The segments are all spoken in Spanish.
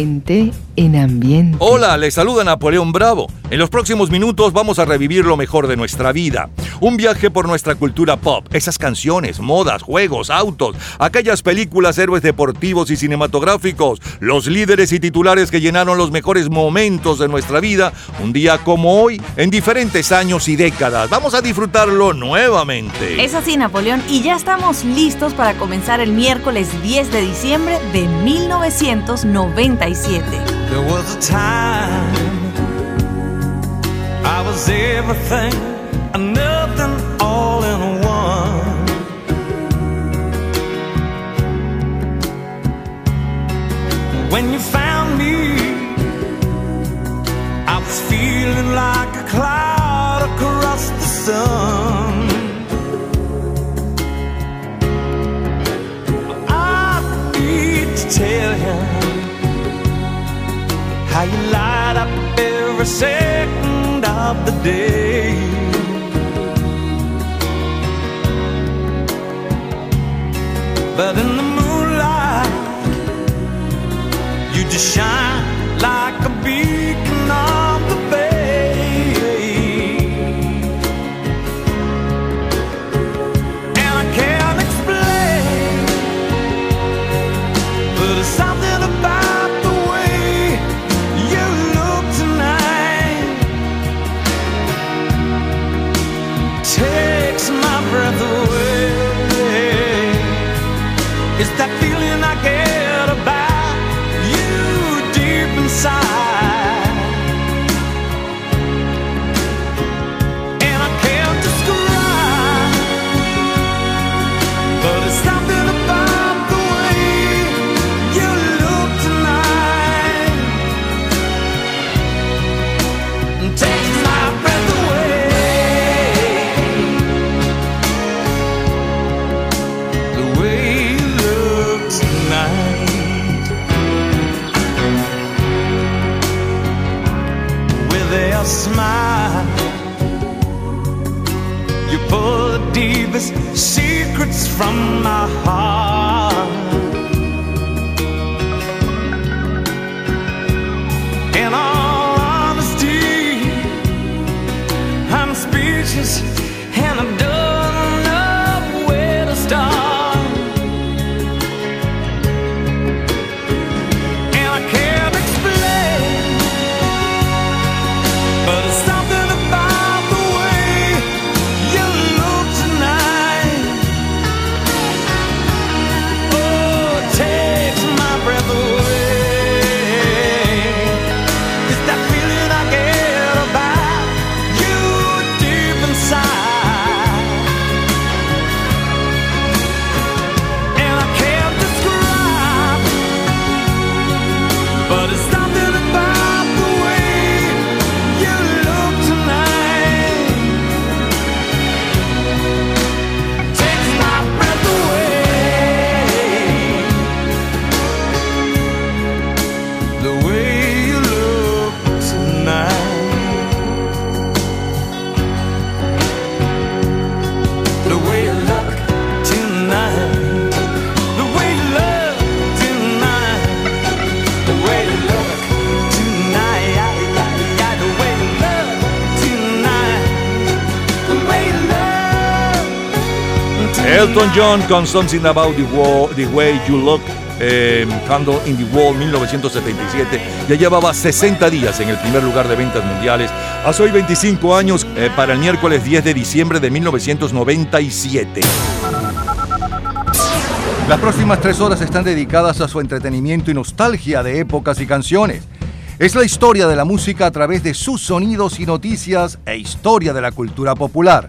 En ambiente. Hola, les saluda Napoleón Bravo. En los próximos minutos vamos a revivir lo mejor de nuestra vida. Un viaje por nuestra cultura pop, esas canciones, modas, juegos, autos, aquellas películas, héroes deportivos y cinematográficos, los líderes y titulares que llenaron los mejores momentos de nuestra vida, un día como hoy, en diferentes años y décadas. Vamos a disfrutarlo nuevamente. Es así, Napoleón, y ya estamos listos para comenzar el miércoles 10 de diciembre de 1997. There was a time I was everything and nothing all in one. When you found me, I was feeling like a cloud across the sun. I need to tell you how you light up every second of the day. But in the moonlight, you just shine like a beacon on secrets from my heart. Elton John con Something About the, Wa- the Way You Look, eh, Candle in the Wall 1977. Ya llevaba 60 días en el primer lugar de ventas mundiales. Hace hoy 25 años eh, para el miércoles 10 de diciembre de 1997. Las próximas tres horas están dedicadas a su entretenimiento y nostalgia de épocas y canciones. Es la historia de la música a través de sus sonidos y noticias e historia de la cultura popular.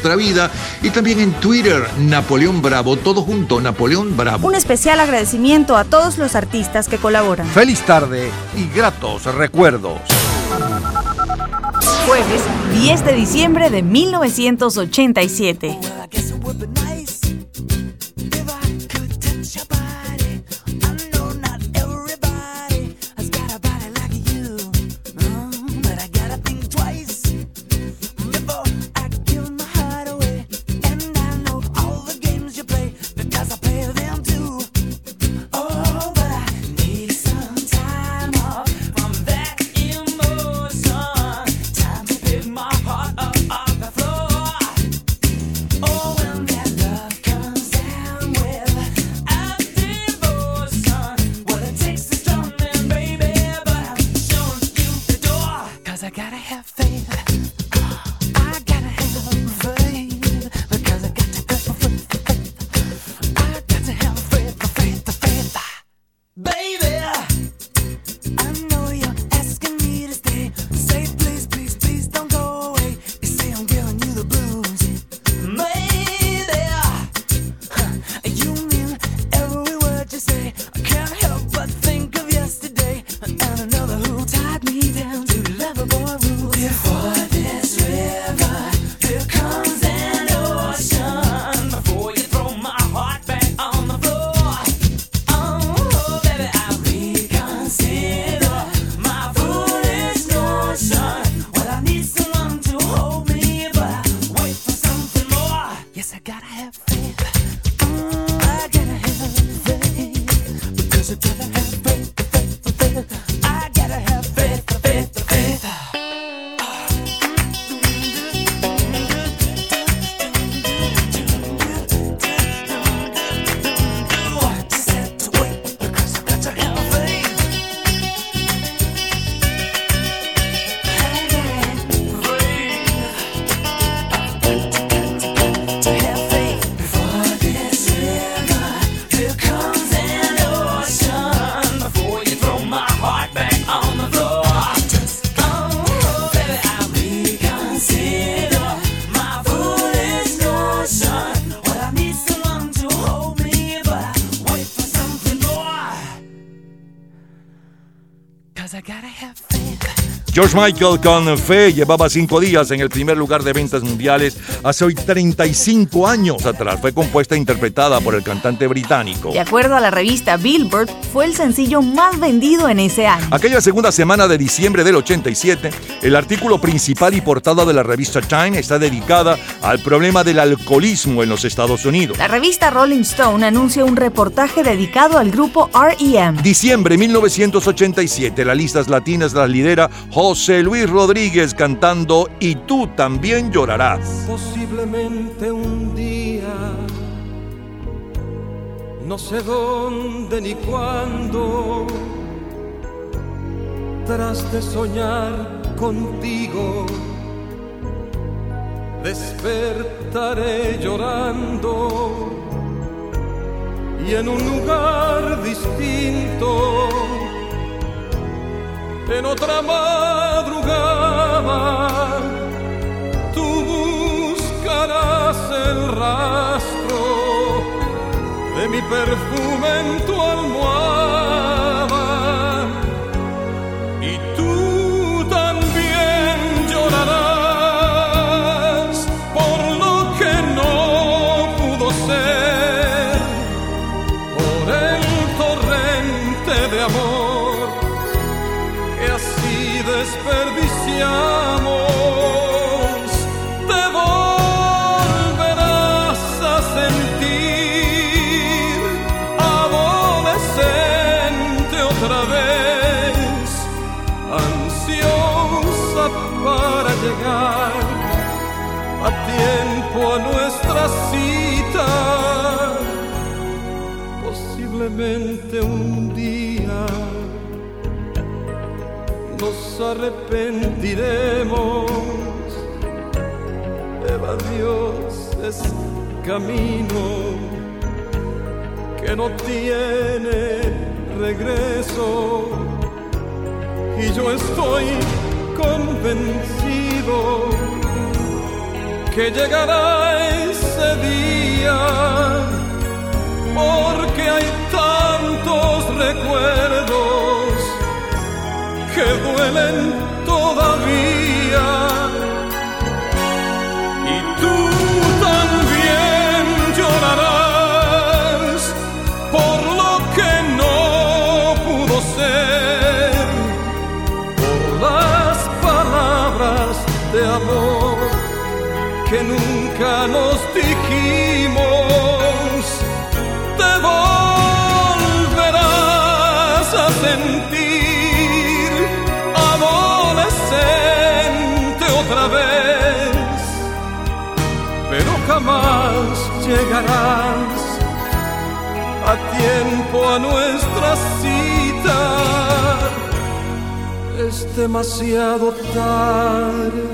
nuestra vida. Y también en Twitter, Napoleón Bravo, todo junto, Napoleón Bravo. Un especial agradecimiento a todos los artistas que colaboran. Feliz tarde y gratos recuerdos. Jueves 10 de diciembre de 1987. George Michael con Fe llevaba cinco días en el primer lugar de ventas mundiales hace hoy 35 años atrás. Fue compuesta e interpretada por el cantante británico. De acuerdo a la revista Billboard, fue el sencillo más vendido en ese año. Aquella segunda semana de diciembre del 87, el artículo principal y portada de la revista Time está dedicada al problema del alcoholismo en los Estados Unidos. La revista Rolling Stone anuncia un reportaje dedicado al grupo REM. Diciembre 1987, las listas latinas las lidera José Luis Rodríguez cantando Y tú también llorarás. Posiblemente un día, no sé dónde ni cuándo, tras de soñar contigo, despertaré llorando y en un lugar distinto, en otra madrugada tú buscarás el rastro de mi perfume en tu almohada arrepentiremos. Eva Dios es camino que no tiene regreso. Y yo estoy convencido que llegará ese día, porque hay tantos recuerdos que duelen todavía. Y tú también llorarás por lo que no pudo ser, por las palabras de amor que nunca nos llegarás a tiempo a nuestra cita. Es demasiado tarde.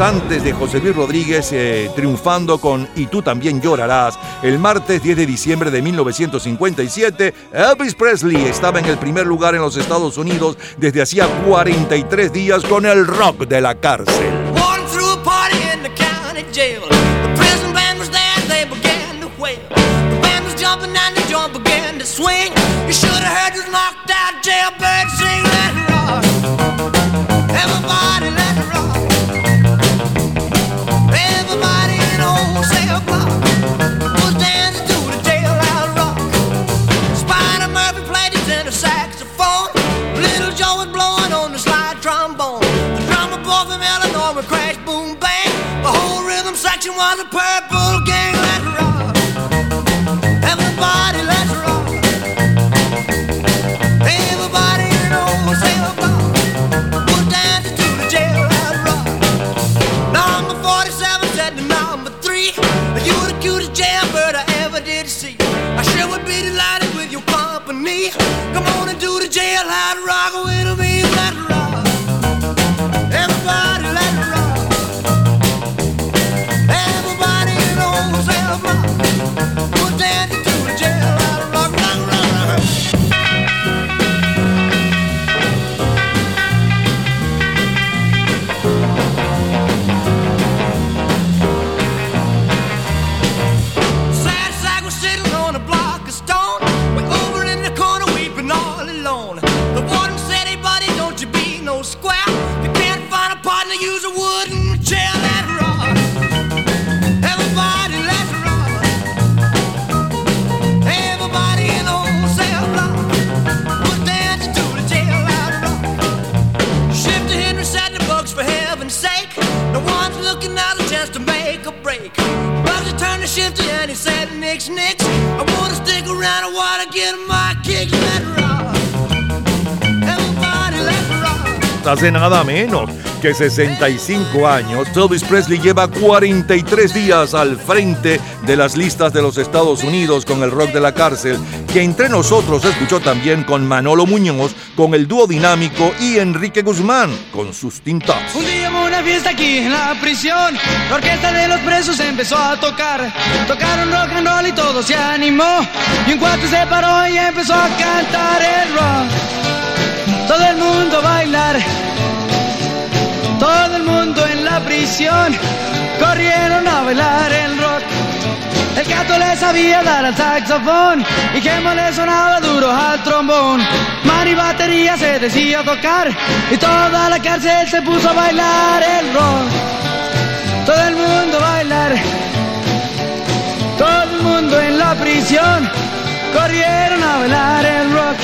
30 años antes de José Luis Rodríguez eh, triunfando con Y tú también llorarás, el martes 10 de diciembre de 1957, Elvis Presley estaba en el primer lugar en los Estados Unidos desde hacía 43 días con el rock de la cárcel. You should have heard this knocked out jailbird sing let rhythm section was Hace nada menos que 65 años, Elvis Presley lleva 43 días al frente de las listas de los Estados Unidos con el rock de la cárcel, que entre nosotros escuchó también con Manolo Muñoz, con el dúo dinámico y Enrique Guzmán con sus tintas. Un día hubo una fiesta aquí en la prisión. La orquesta de los presos empezó a tocar. Tocaron rock and roll y todo se animó. Y un cuate se paró y empezó a cantar el rock. Todo el mundo bailar. Todo el mundo en la prisión corrieron a bailar el rock. El Cato le sabía dar al saxofón y Gemma le sonaba duro al trombón. Mari batería se decía tocar y toda la cárcel se puso a bailar el rock. Todo el mundo bailar, todo el mundo en la prisión corrieron a bailar el rock.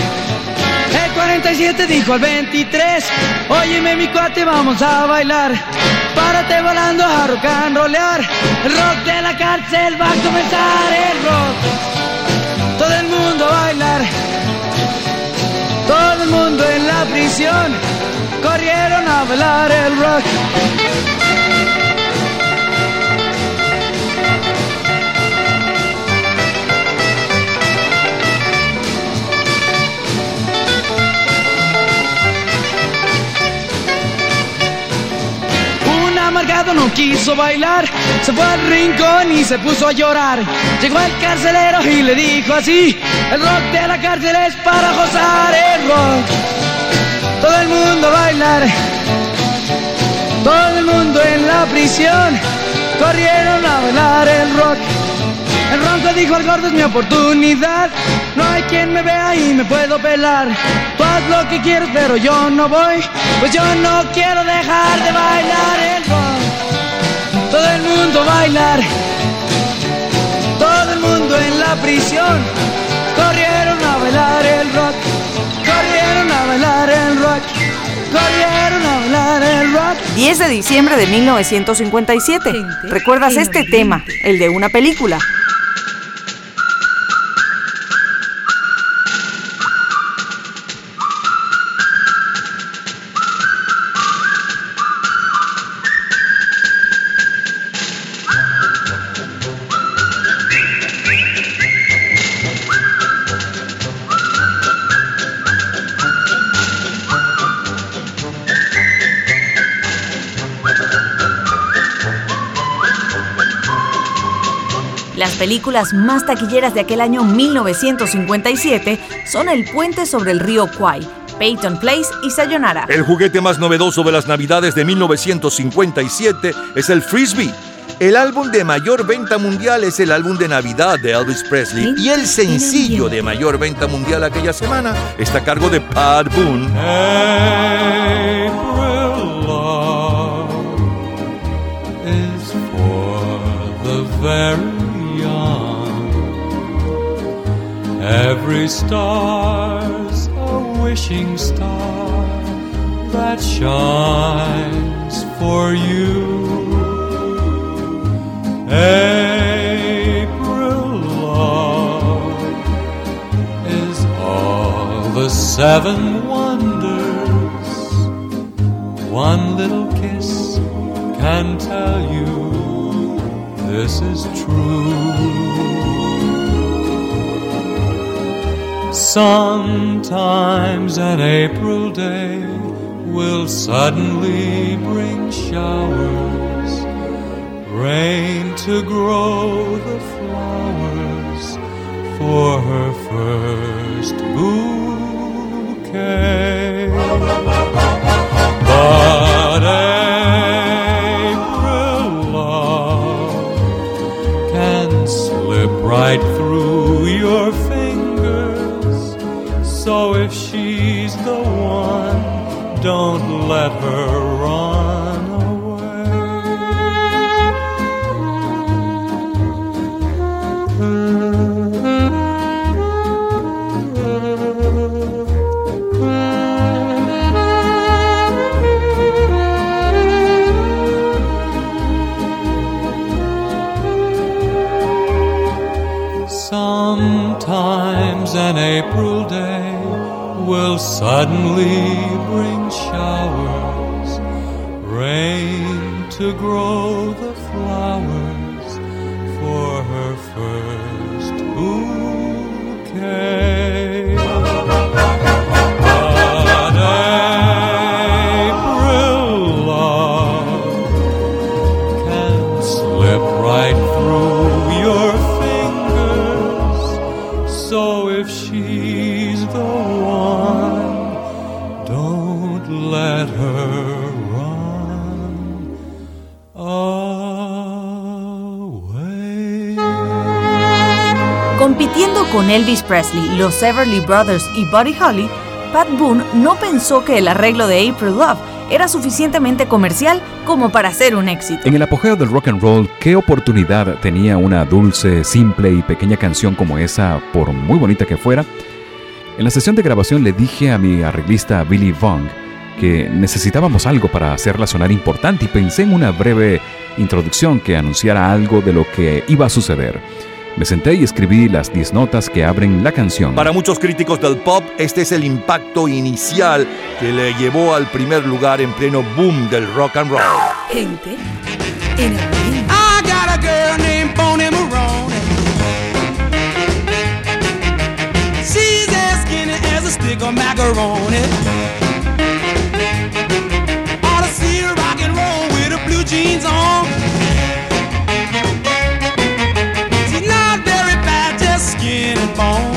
El 47 dijo al 23, óyeme mi cuate, vamos a bailar. Párate volando a rock and rollear. El rock de la cárcel va a comenzar el rock. Todo el mundo a bailar. Todo el mundo en la prisión corrieron a bailar el rock. Amargado no quiso bailar, se fue al rincón y se puso a llorar. Llegó el carcelero y le dijo así, el rock de la cárcel es para gozar el rock. Todo el mundo bailar, todo el mundo en la prisión, corrieron a bailar el rock. El ronco dijo al gordo es mi oportunidad. No hay quien me vea y me puedo pelar. Tú haz lo que quieras, pero yo no voy. Pues yo no quiero dejar de bailar el rock. Todo el mundo bailar. Todo el mundo en la prisión. Corrieron a bailar el rock. Corrieron a bailar el rock. Corrieron a bailar el rock. 10 de diciembre de 1957. ¿Recuerdas este tema? El de una película. Películas más taquilleras de aquel año 1957 son El puente sobre el río Kwai, Peyton Place y Sayonara. El juguete más novedoso de las Navidades de 1957 es el Frisbee. El álbum de mayor venta mundial es el álbum de Navidad de Elvis Presley y el sencillo de mayor venta mundial aquella semana está a cargo de Pat Boone. April love is for the very Every star's a wishing star that shines for you. April love is all the seven wonders. One little kiss can tell you this is true. Sometimes an April day will suddenly bring showers, rain to grow the flowers for her first bouquet. But Sometimes an April day will suddenly to grow Compitiendo con Elvis Presley, los Everly Brothers y Buddy Holly, Pat Boone no pensó que el arreglo de April Love era suficientemente comercial como para ser un éxito. En el apogeo del rock and roll, ¿qué oportunidad tenía una dulce, simple y pequeña canción como esa, por muy bonita que fuera? En la sesión de grabación le dije a mi arreglista Billy Vaughn que necesitábamos algo para hacerla sonar importante y pensé en una breve introducción que anunciara algo de lo que iba a suceder. Me senté y escribí las 10 notas que abren la canción. Para muchos críticos del pop, este es el impacto inicial que le llevó al primer lugar en pleno boom del rock and roll. Gente en ambiente. I got a girl named Bonnie Maroney. She's as skinny as a stick of macaroni. Ought to see her rock and roll with her blue jeans on. Skin and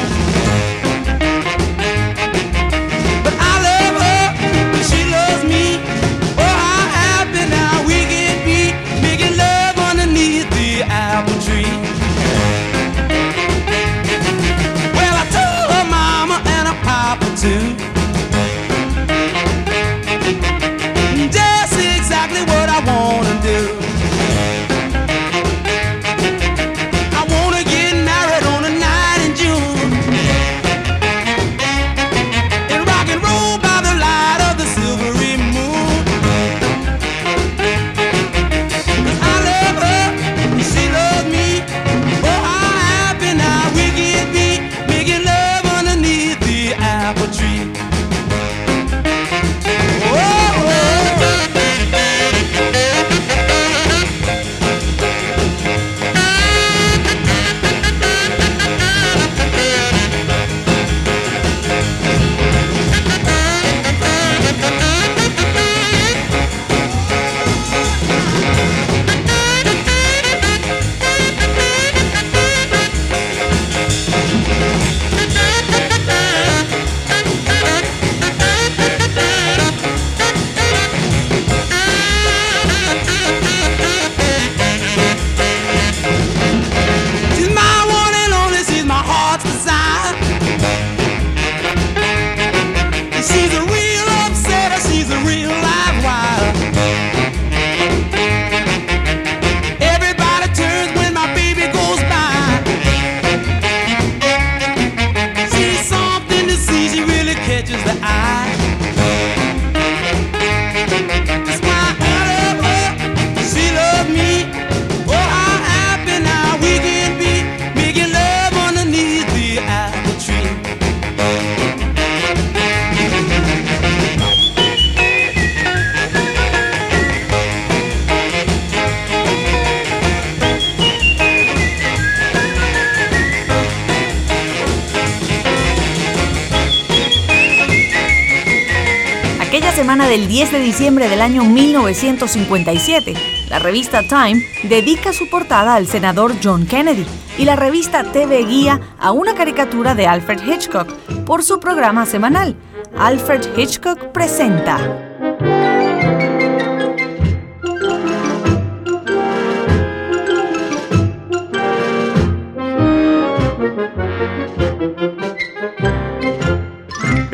del año 1957, la revista Time dedica su portada al senador John Kennedy y la revista TV Guía a una caricatura de Alfred Hitchcock por su programa semanal. Alfred Hitchcock presenta.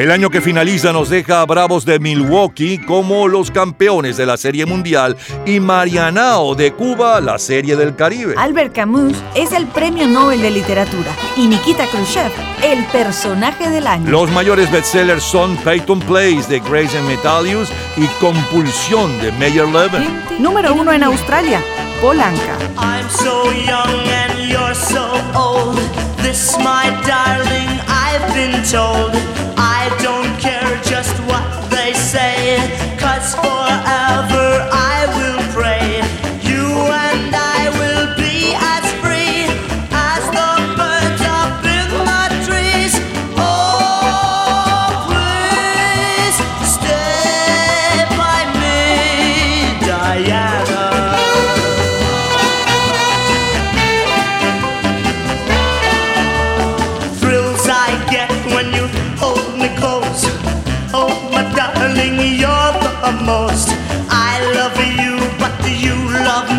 El año que finaliza nos deja a Bravos de Milwaukee como los campeones de la Serie Mundial y Marianao de Cuba la Serie del Caribe. Albert Camus es el premio Nobel de Literatura y Nikita Khrushchev el personaje del año. Los mayores bestsellers son Peyton Place de Grace and Metalius y Compulsión de Meyer Levin. Número uno en Australia, Polanca. I'm so young and you're so old. This, my darling, I've been told. I don't care just what they say, cause forever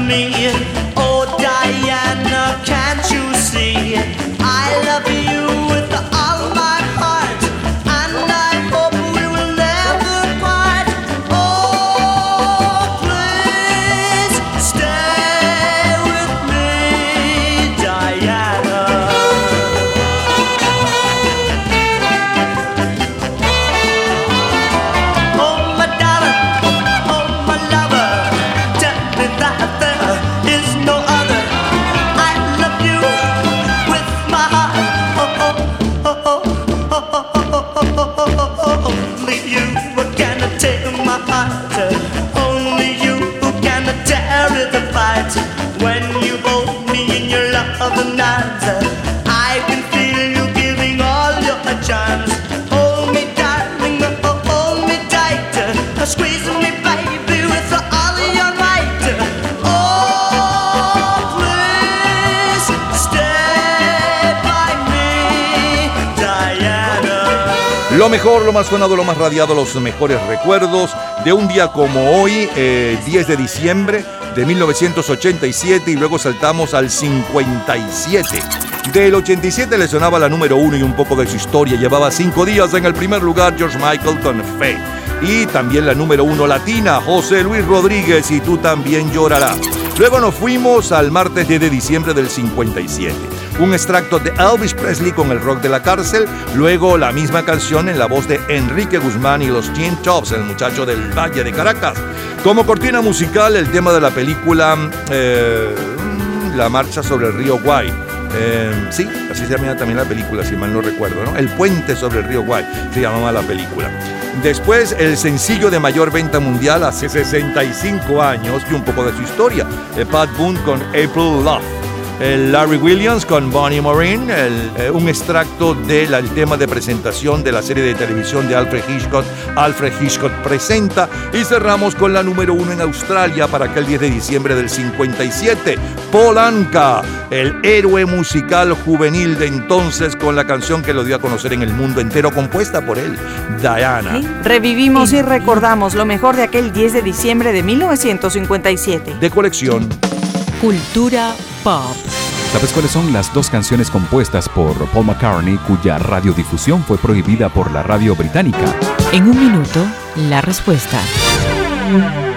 me? Lo mejor, lo más sonado, lo más radiado, los mejores recuerdos de un día como hoy, eh, 10 de diciembre de 1987 y luego saltamos al 57. Del 87 le sonaba la número uno y un poco de su historia. Llevaba cinco días en el primer lugar George Michael con Fe. Y también la número uno latina, José Luis Rodríguez y tú también llorarás. Luego nos fuimos al martes 10 de diciembre del 57. Un extracto de Elvis Presley con el rock de la cárcel. Luego la misma canción en la voz de Enrique Guzmán y los Teen Tops, el muchacho del Valle de Caracas. Como cortina musical, el tema de la película eh, La marcha sobre el río Guay. Eh, sí, así se llama también la película, si mal no recuerdo, ¿no? El puente sobre el río Guay se llamaba la película. Después, el sencillo de mayor venta mundial hace 65 años y un poco de su historia. eh, Pat Boone con April Love. El Larry Williams con Bonnie Morin, el, eh, un extracto del el tema de presentación de la serie de televisión de Alfred Hitchcock, Alfred Hitchcock presenta, y cerramos con la número uno en Australia para aquel 10 de diciembre del 57, Paul Anka, el héroe musical juvenil de entonces con la canción que lo dio a conocer en el mundo entero, compuesta por él, Diana. Revivimos y recordamos lo mejor de aquel 10 de diciembre de 1957. De colección. Cultura pop. ¿Sabes cuáles son las dos canciones compuestas por Paul McCartney cuya radiodifusión fue prohibida por la radio británica? En un minuto, la respuesta.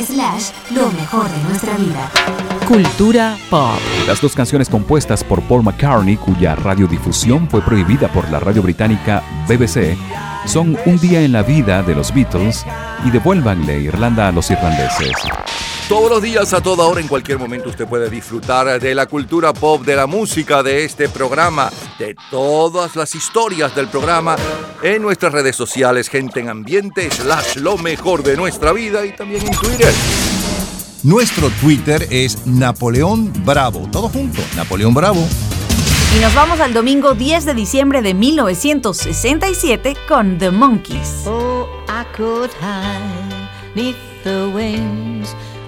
Slash, lo mejor de nuestra vida. Cultura pop. Las dos canciones compuestas por Paul McCartney, cuya radiodifusión fue prohibida por la radio británica BBC, son Un día en la vida de los Beatles y Devuélvanle Irlanda a los irlandeses. Todos los días, a toda hora, en cualquier momento, usted puede disfrutar de la cultura pop, de la música, de este programa, de todas las historias del programa en nuestras redes sociales, gente en ambiente, slash lo mejor de nuestra vida y también en Twitter. Nuestro Twitter es Napoleón Bravo. Todo junto, Napoleón Bravo. Y nos vamos al domingo 10 de diciembre de 1967 con The Monkeys. Oh, I could hide the wings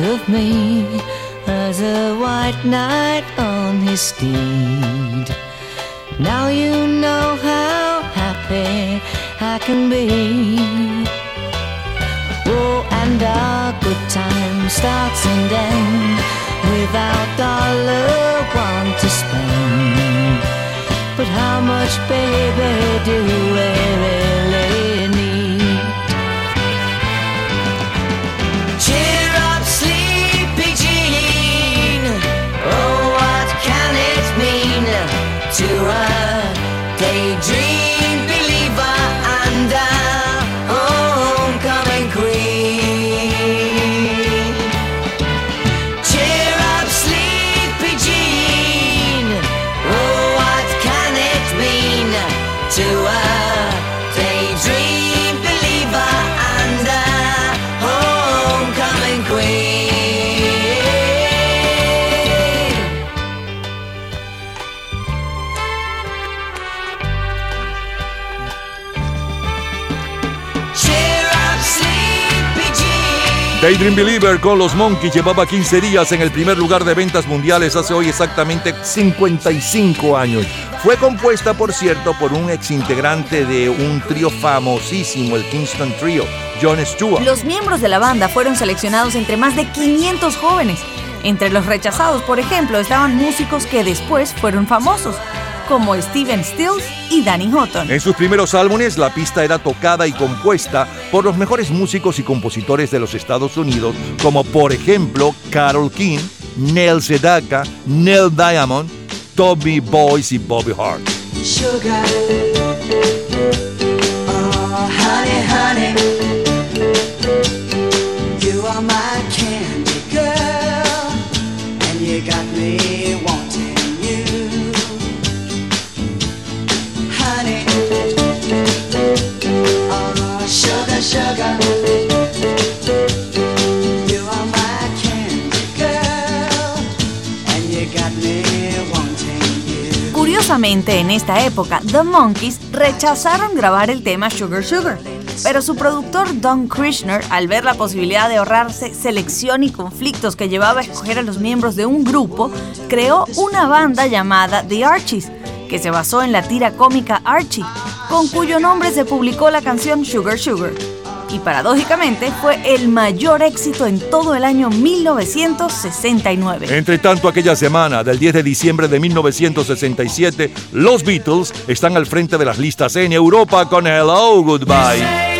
of me as a white knight on his steed. Now you know how happy I can be. Oh, and our good time starts and ends without dollar one to spend. But how much, baby, do we Daydream Believer con los Monkeys llevaba 15 días en el primer lugar de ventas mundiales hace hoy exactamente 55 años. Fue compuesta, por cierto, por un exintegrante de un trío famosísimo, el Kingston Trio, John Stewart. Los miembros de la banda fueron seleccionados entre más de 500 jóvenes. Entre los rechazados, por ejemplo, estaban músicos que después fueron famosos, como Steven Stills y Danny Houghton. En sus primeros álbumes, la pista era tocada y compuesta por los mejores músicos y compositores de los Estados Unidos, como por ejemplo Carol King, Neil Sedaka, Neil Diamond, Toby Boyce y Bobby Hart. Sugar. Oh, honey, honey. You are my En esta época, The Monkees rechazaron grabar el tema Sugar Sugar. Pero su productor Don Krishner, al ver la posibilidad de ahorrarse selección y conflictos que llevaba a escoger a los miembros de un grupo, creó una banda llamada The Archies, que se basó en la tira cómica Archie, con cuyo nombre se publicó la canción Sugar Sugar. Y paradójicamente fue el mayor éxito en todo el año 1969. Entre tanto, aquella semana del 10 de diciembre de 1967, los Beatles están al frente de las listas en Europa con Hello Goodbye.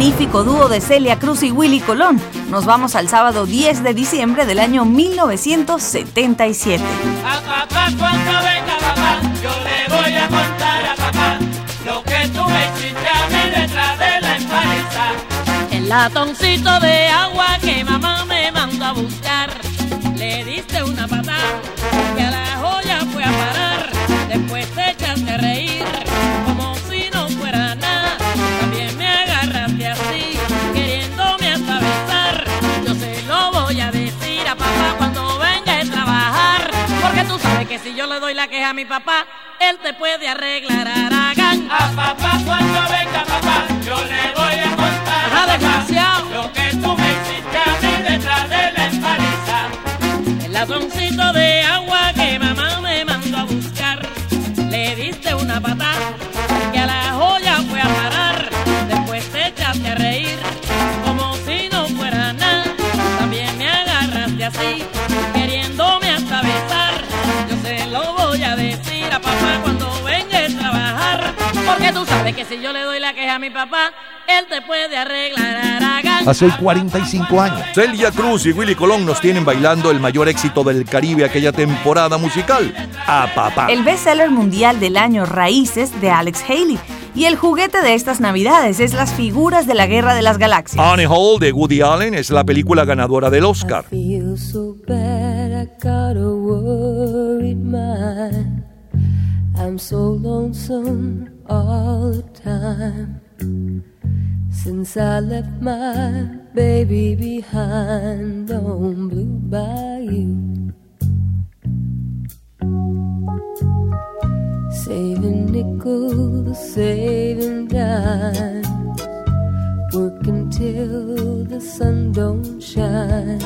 Magnífico dúo de Celia Cruz y Willy Colón, nos vamos al sábado 10 de diciembre del año 1977. A papá cuando venga papá, yo le voy a contar a papá lo que tú me hiciste a mí detrás de la empresa. El latoncito de agua que mamá me mandó a buscar, le diste una patada que si yo le doy la queja a mi papá, él te puede arreglar Aragán. A papá cuando venga papá, yo le voy a contar a papá lo que tú me hiciste a mí detrás de la empaliza. El latoncito de agua que mamá Sabes que si yo le doy la queja a mi papá, él te puede arreglar. Hace 45 años. Celia Cruz y Willy Colón nos tienen bailando el mayor éxito del Caribe aquella temporada musical, A Papá. El bestseller mundial del año Raíces de Alex Haley. Y el juguete de estas navidades es las figuras de la Guerra de las Galaxias. Annie Hall de Woody Allen es la película ganadora del Oscar. I'm so lonesome all the time. Since I left my baby behind on Blue Bayou. Saving nickels, saving dimes. Working till the sun don't shine.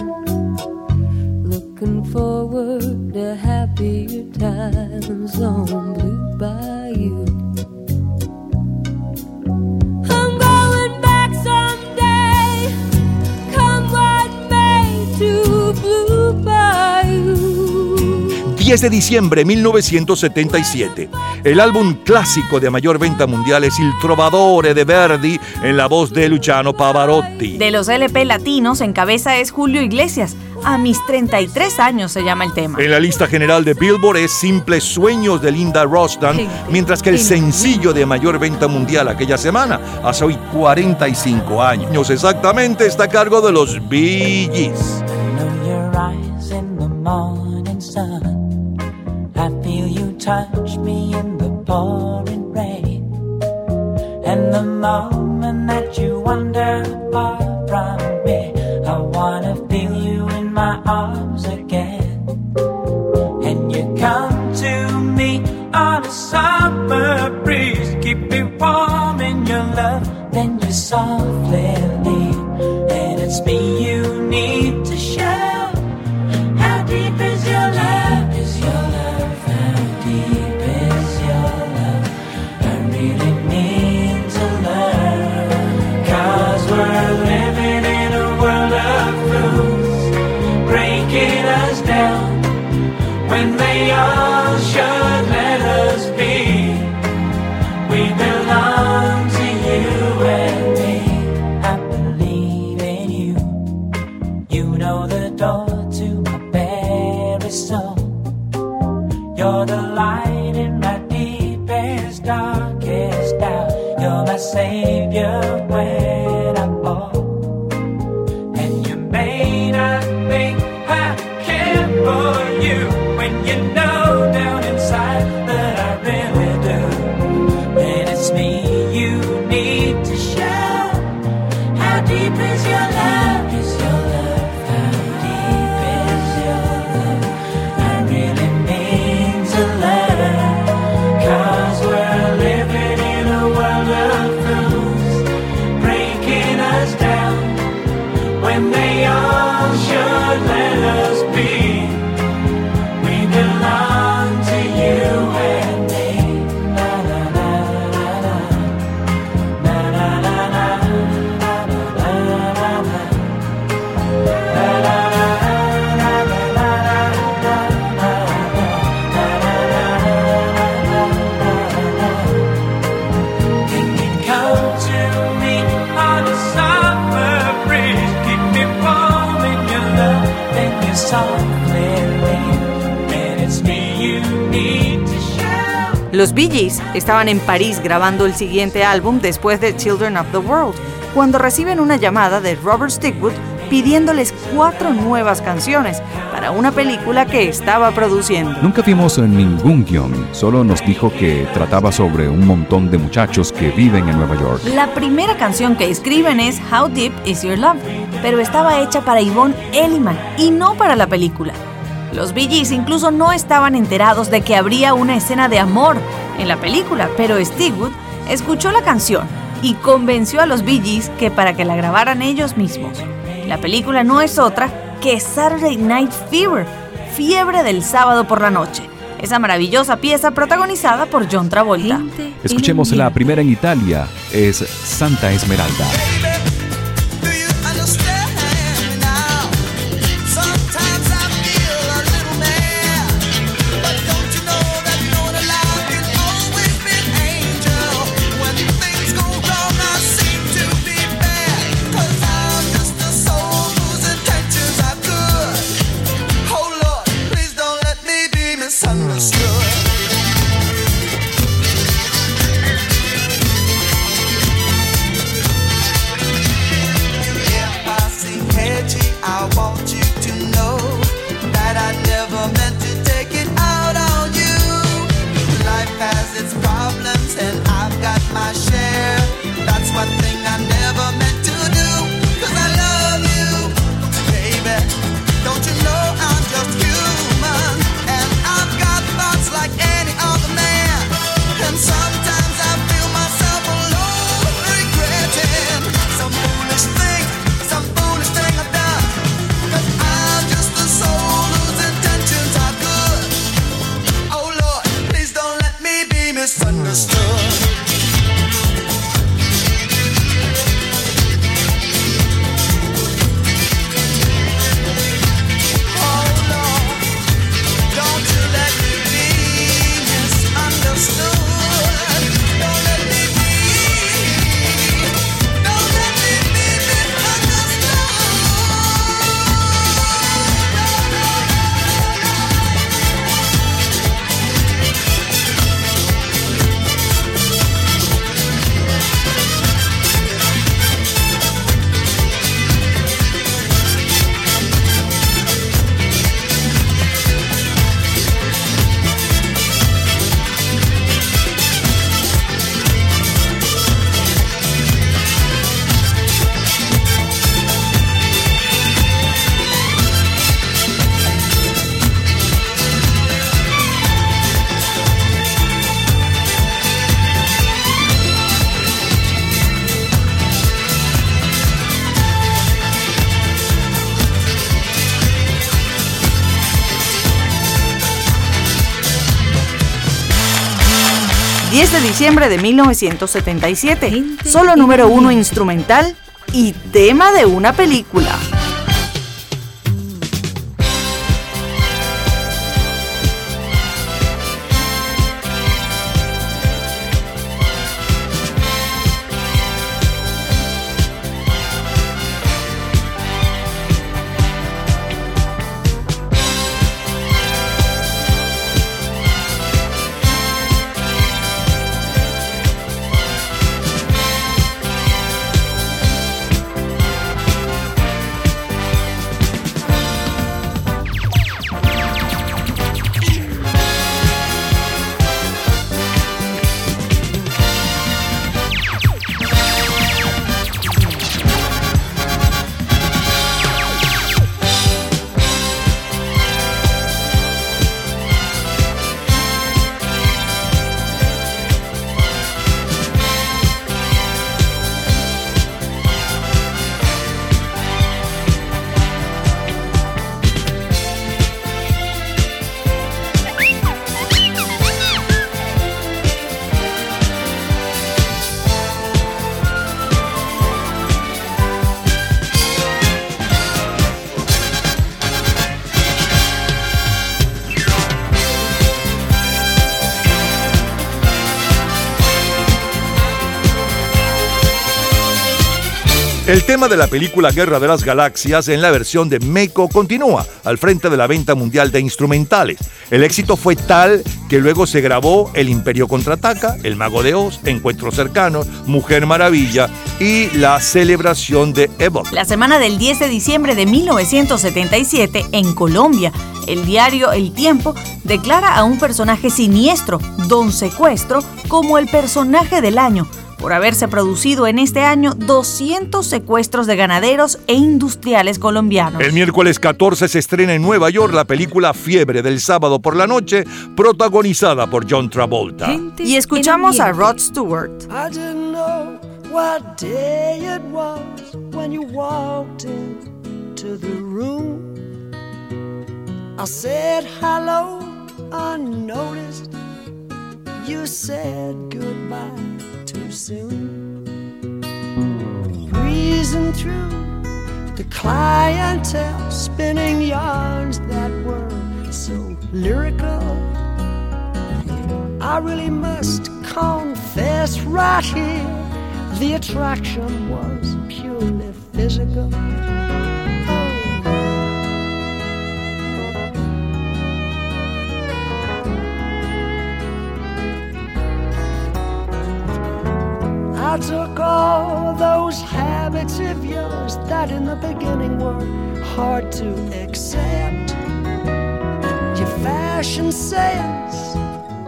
Looking forward to happier times on Blue Bayou. 10 de diciembre 1977. El álbum clásico de mayor venta mundial es Il Trovadore de Verdi en la voz de Luciano Pavarotti. De los LP latinos, en cabeza es Julio Iglesias. A mis 33 años se llama el tema. En la lista general de Billboard es Simples Sueños de Linda Rostan, mientras que el sencillo de mayor venta mundial aquella semana, hace hoy 45 años exactamente, está a cargo de los Bee Gees. Touch me in the pouring rain. And the moment that you wander far from me, I wanna feel you in my arms again. And you come to me on a summer breeze, keep me warm in your love. Then you softly Los Bee Gees estaban en París grabando el siguiente álbum después de Children of the World, cuando reciben una llamada de Robert Stigwood pidiéndoles cuatro nuevas canciones para una película que estaba produciendo. Nunca vimos ningún guion, solo nos dijo que trataba sobre un montón de muchachos que viven en Nueva York. La primera canción que escriben es How Deep Is Your Love, pero estaba hecha para Yvonne Elliman y no para la película. Los Gees incluso no estaban enterados de que habría una escena de amor en la película, pero Stigwood escuchó la canción y convenció a los Gees que para que la grabaran ellos mismos. La película no es otra que Saturday Night Fever, fiebre del sábado por la noche. Esa maravillosa pieza protagonizada por John Travolta. Escuchemos la primera en Italia, es Santa Esmeralda. Diciembre de 1977, solo número uno instrumental y tema de una película. El tema de la película Guerra de las Galaxias en la versión de Meiko continúa al frente de la venta mundial de instrumentales. El éxito fue tal que luego se grabó El Imperio Contraataca, El Mago de Oz, Encuentros Cercanos, Mujer Maravilla y la celebración de Evo. La semana del 10 de diciembre de 1977, en Colombia, el diario El Tiempo declara a un personaje siniestro, Don Secuestro, como el personaje del año por haberse producido en este año 200 secuestros de ganaderos e industriales colombianos. El miércoles 14 se estrena en Nueva York la película Fiebre del sábado por la noche, protagonizada por John Travolta. Y escuchamos a Rod Stewart. I didn't know what day it was when you walked into the room. I said hello unnoticed. You said goodbye soon. Breezing through the clientele, spinning yarns that were so lyrical. I really must confess right here the attraction was purely physical. I took all those habits of yours that in the beginning were hard to accept. Your fashion sense,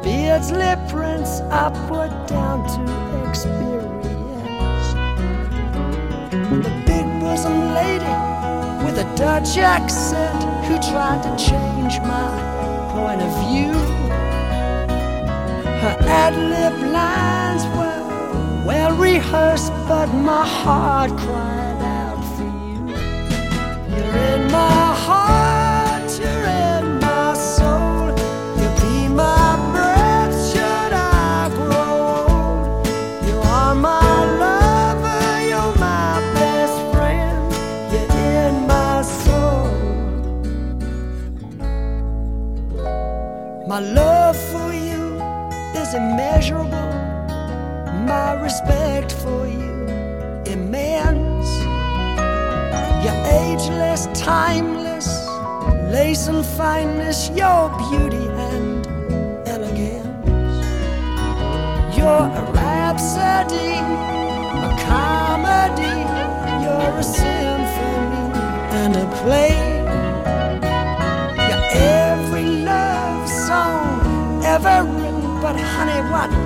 beards, lip prints, I put down to experience. The big bosom lady with a Dutch accent who tried to change my point of view. Her ad lib lines were well rehearsed, but my heart cried out for you. You're in my heart, respect for you immense. You're ageless, timeless, lace and fineness, your beauty and elegance. You're a rhapsody, a comedy, you're a symphony and a play. You're every love song ever written, but honey, what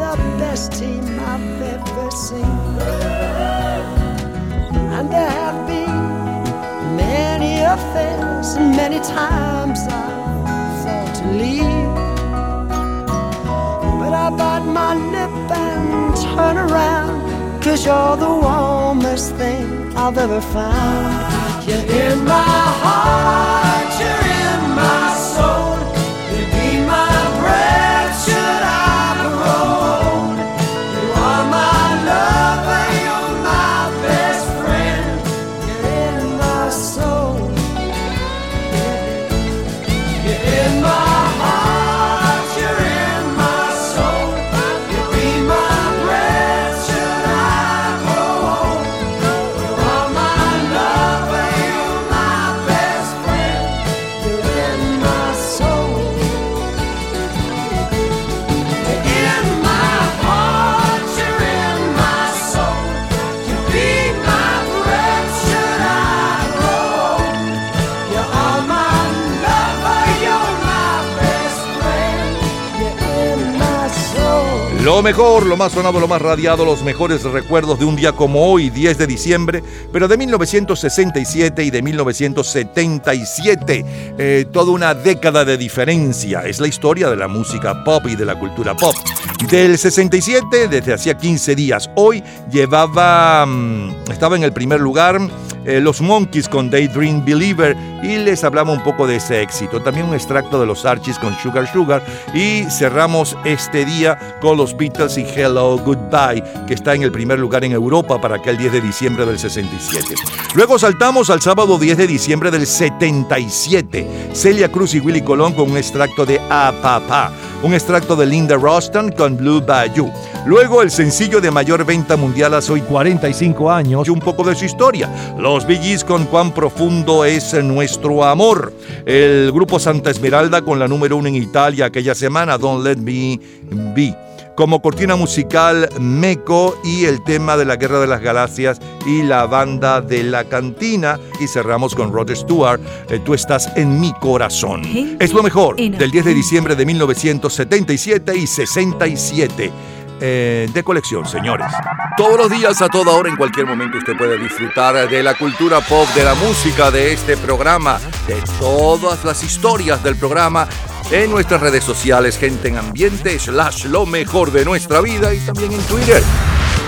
the best team I've ever seen. And there have been many affairs, and many times I've thought to leave. But I bite my lip and turn around, cause you're the warmest thing I've ever found. You're in my heart, Mejor, lo más sonado, lo más radiado, los mejores recuerdos de un día como hoy, 10 de diciembre, pero de 1967 y de 1977. Eh, toda una década de diferencia. Es la historia de la música pop y de la cultura pop. Del 67, desde hacía 15 días, hoy llevaba, mm, estaba en el primer lugar eh, los Monkeys con Daydream Believer y les hablamos un poco de ese éxito. También un extracto de los Archies con Sugar Sugar y cerramos este día con los Beatles y Hello Goodbye, que está en el primer lugar en Europa para aquel 10 de diciembre del 67. Luego saltamos al sábado 10 de diciembre del 77. Celia Cruz y Willy Colón con un extracto de A Papá, un extracto de Linda Roston con Blue Bayou. Luego el sencillo de mayor venta mundial hace hoy 45 años y un poco de su historia. Los Gees con Cuán profundo es nuestro amor. El grupo Santa Esmeralda con la número uno en Italia aquella semana, Don't Let Me Be como cortina musical Meco y el tema de la Guerra de las Galaxias y la banda de la cantina. Y cerramos con Rod Stewart, eh, Tú estás en mi corazón. Es lo mejor del 10 de diciembre de 1977 y 67. eh, de colección, señores. Todos los días, a toda hora, en cualquier momento, usted puede disfrutar de la cultura pop, de la música, de este programa, de todas las historias del programa en nuestras redes sociales, gente en ambiente, slash lo mejor de nuestra vida y también en Twitter.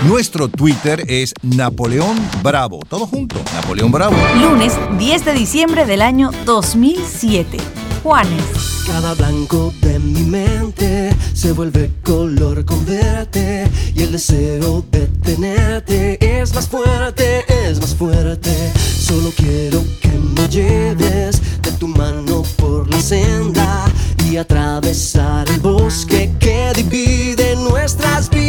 Nuestro Twitter es Napoleón Bravo. Todo junto, Napoleón Bravo. Lunes 10 de diciembre del año 2007. Juanes. Cada blanco de mi mente se vuelve color con verte y el deseo de tenerte es más fuerte, es más fuerte. Solo quiero que me lleves de tu mano por la senda y atravesar el bosque que divide nuestras vidas.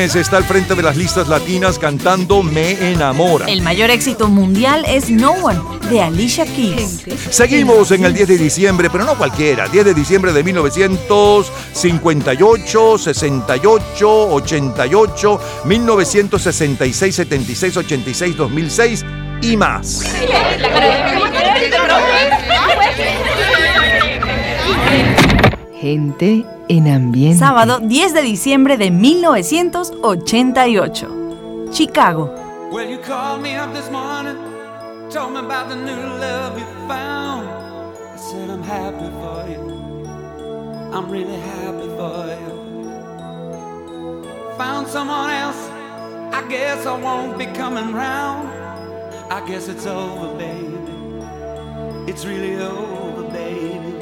Está al frente de las listas latinas cantando Me Enamora. El mayor éxito mundial es No One de Alicia Keys. Seguimos en el 10 de diciembre, pero no cualquiera. 10 de diciembre de 1958, 68, 88, 1966, 76, 86, 2006 y más. Gente en ambiente. Sábado 10 de diciembre de 1988. Chicago. Well, you called me up this morning, told me about the new love you found. I said, I'm happy for you. I'm really happy for you. Found someone else, I guess I won't be coming round. I guess it's over, baby. It's really over, baby.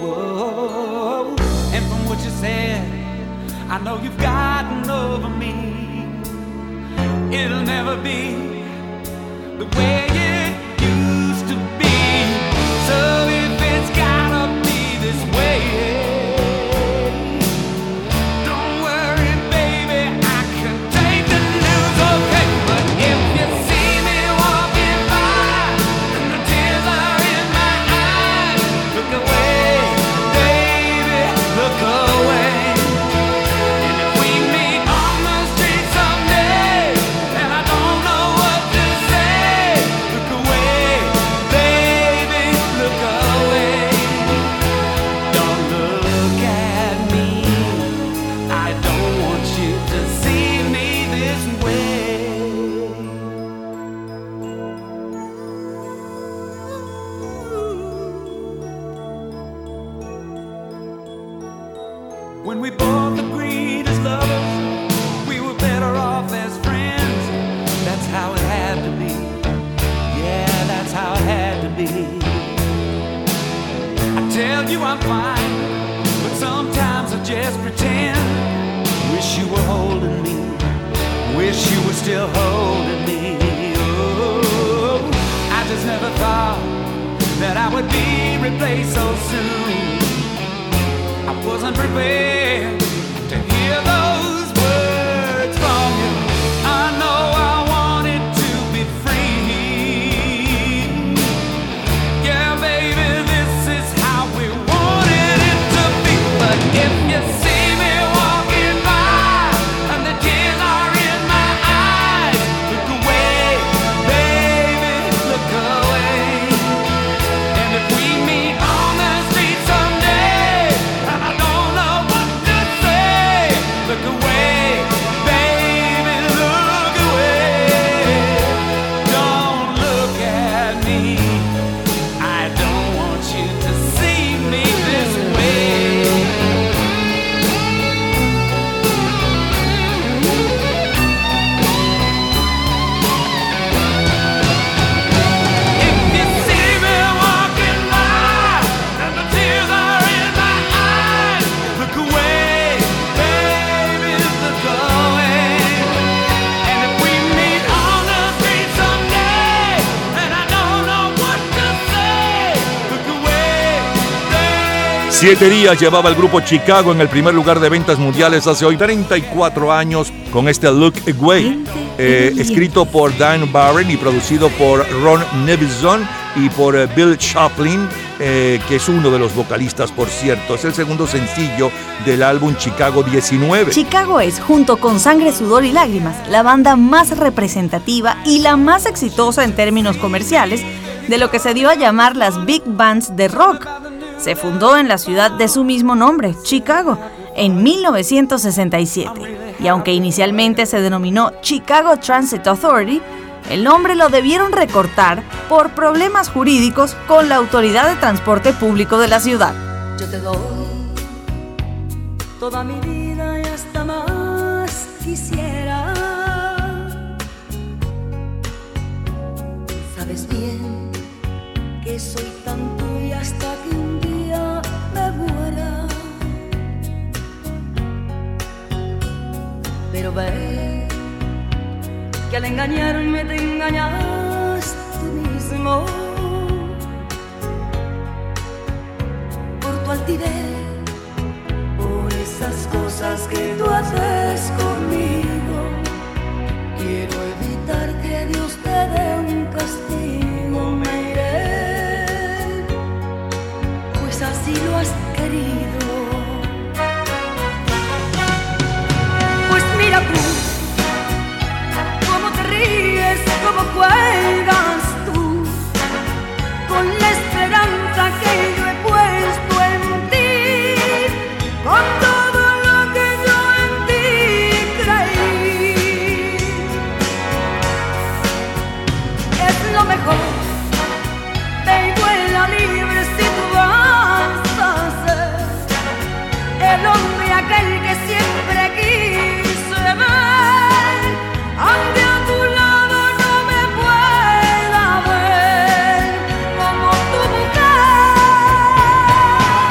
Said, I know you've gotten over me. It'll never be the way it used to be. So I Siete días llevaba el grupo Chicago en el primer lugar de ventas mundiales hace hoy 34 años con este Look Away, eh, escrito por Dan Barren y producido por Ron Nevison y por eh, Bill Chaplin, eh, que es uno de los vocalistas, por cierto. Es el segundo sencillo del álbum Chicago 19. Chicago es, junto con Sangre, Sudor y Lágrimas, la banda más representativa y la más exitosa en términos comerciales de lo que se dio a llamar las Big Bands de rock. Se fundó en la ciudad de su mismo nombre, Chicago, en 1967. Y aunque inicialmente se denominó Chicago Transit Authority, el nombre lo debieron recortar por problemas jurídicos con la Autoridad de Transporte Público de la ciudad. Yo te doy toda mi vida y hasta más quisiera. Sabes bien que soy tan tuya hasta Que al engañarme te engañas tú mismo. Por tu altivez por esas cosas que tú haces conmigo. Quiero evitar que Dios cómo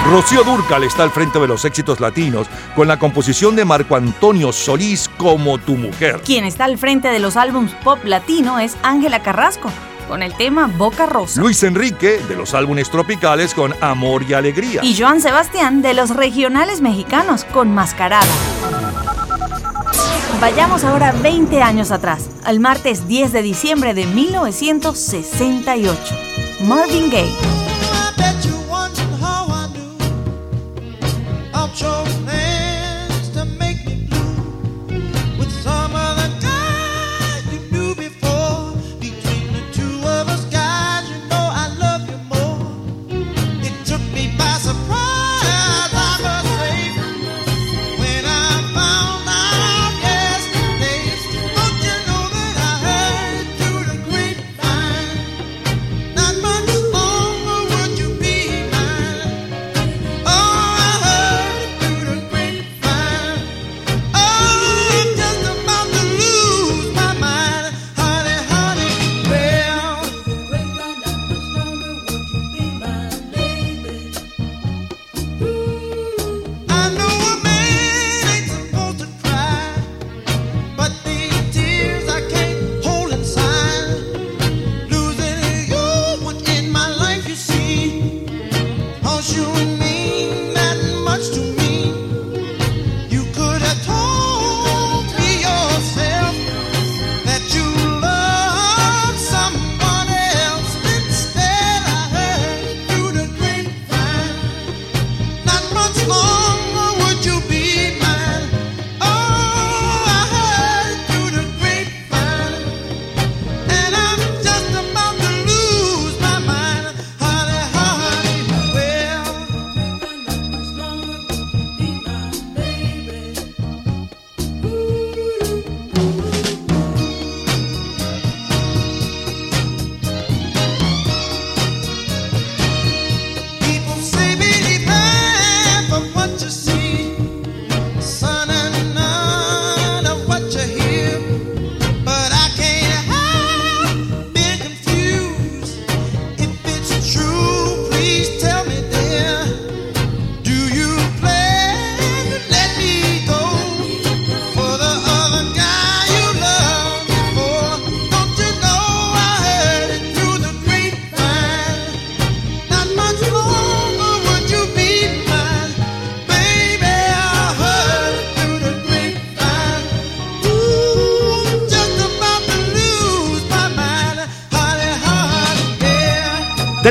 Rocío Durcal está al frente de los éxitos latinos con la composición de Marco Antonio Solís como Tu Mujer. Quien está al frente de los álbums pop latino es Ángela Carrasco, con el tema Boca Rosa. Luis Enrique de los álbumes tropicales con Amor y Alegría. Y Joan Sebastián de los regionales mexicanos con Mascarada. Vayamos ahora 20 años atrás, al martes 10 de diciembre de 1968. Marvin Gaye.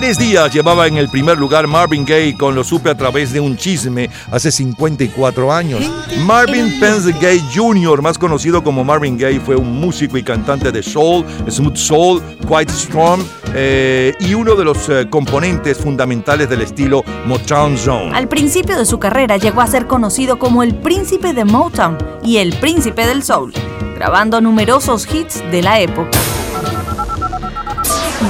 Tres días llevaba en el primer lugar Marvin Gaye con Lo supe a través de un chisme hace 54 años. Marvin Pence Gaye Jr., más conocido como Marvin Gaye, fue un músico y cantante de soul, smooth soul, quite strong eh, y uno de los eh, componentes fundamentales del estilo Motown Zone. Al principio de su carrera llegó a ser conocido como el príncipe de Motown y el príncipe del soul, grabando numerosos hits de la época.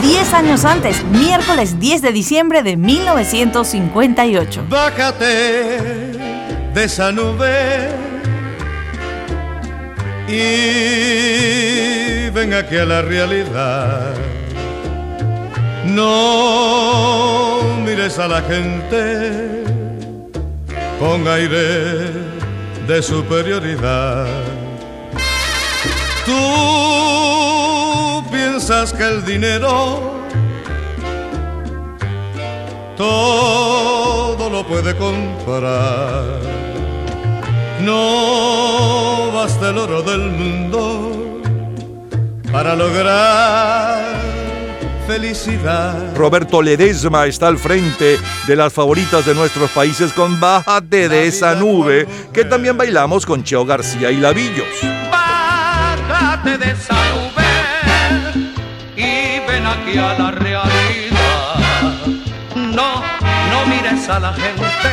Diez años antes, miércoles 10 de diciembre de 1958. Bájate de esa nube y ven aquí a la realidad. No mires a la gente con aire de superioridad. Tú piensas que el dinero todo lo puede comprar. No basta el oro del mundo para lograr felicidad. Roberto Ledesma está al frente de las favoritas de nuestros países con Bájate de esa nube, que también bailamos con Cheo García y Lavillos. Bájate de esa nube a la realidad. No, no mires a la gente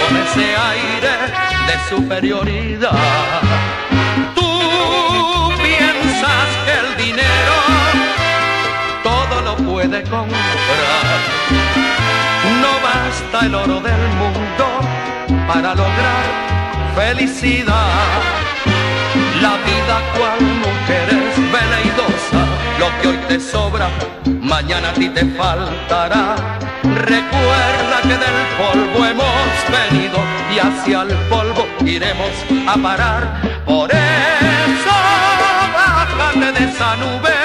con ese aire de superioridad. Tú piensas que el dinero todo lo puede comprar. No basta el oro del mundo para lograr felicidad. La vida cual mujer lo que hoy te sobra, mañana a ti te faltará. Recuerda que del polvo hemos venido y hacia el polvo iremos a parar. Por eso bájate de esa nube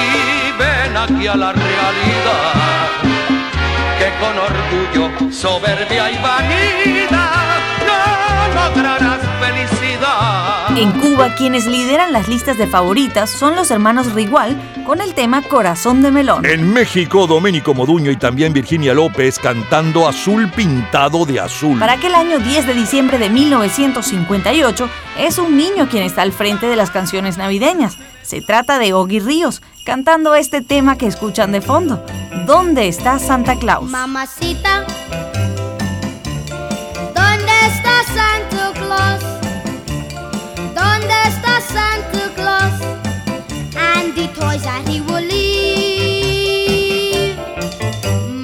y ven aquí a la realidad. Que con orgullo, soberbia y vanidad no lograrás felicidad. En Cuba, quienes lideran las listas de favoritas son los hermanos Rigual con el tema Corazón de Melón. En México, Domenico Moduño y también Virginia López cantando Azul pintado de azul. Para aquel año 10 de diciembre de 1958, es un niño quien está al frente de las canciones navideñas. Se trata de Oggy Ríos, cantando este tema que escuchan de fondo. ¿Dónde está Santa Claus? Mamacita, ¿dónde está Santa Claus? ¿Dónde está Santa Claus? And the toys that he will.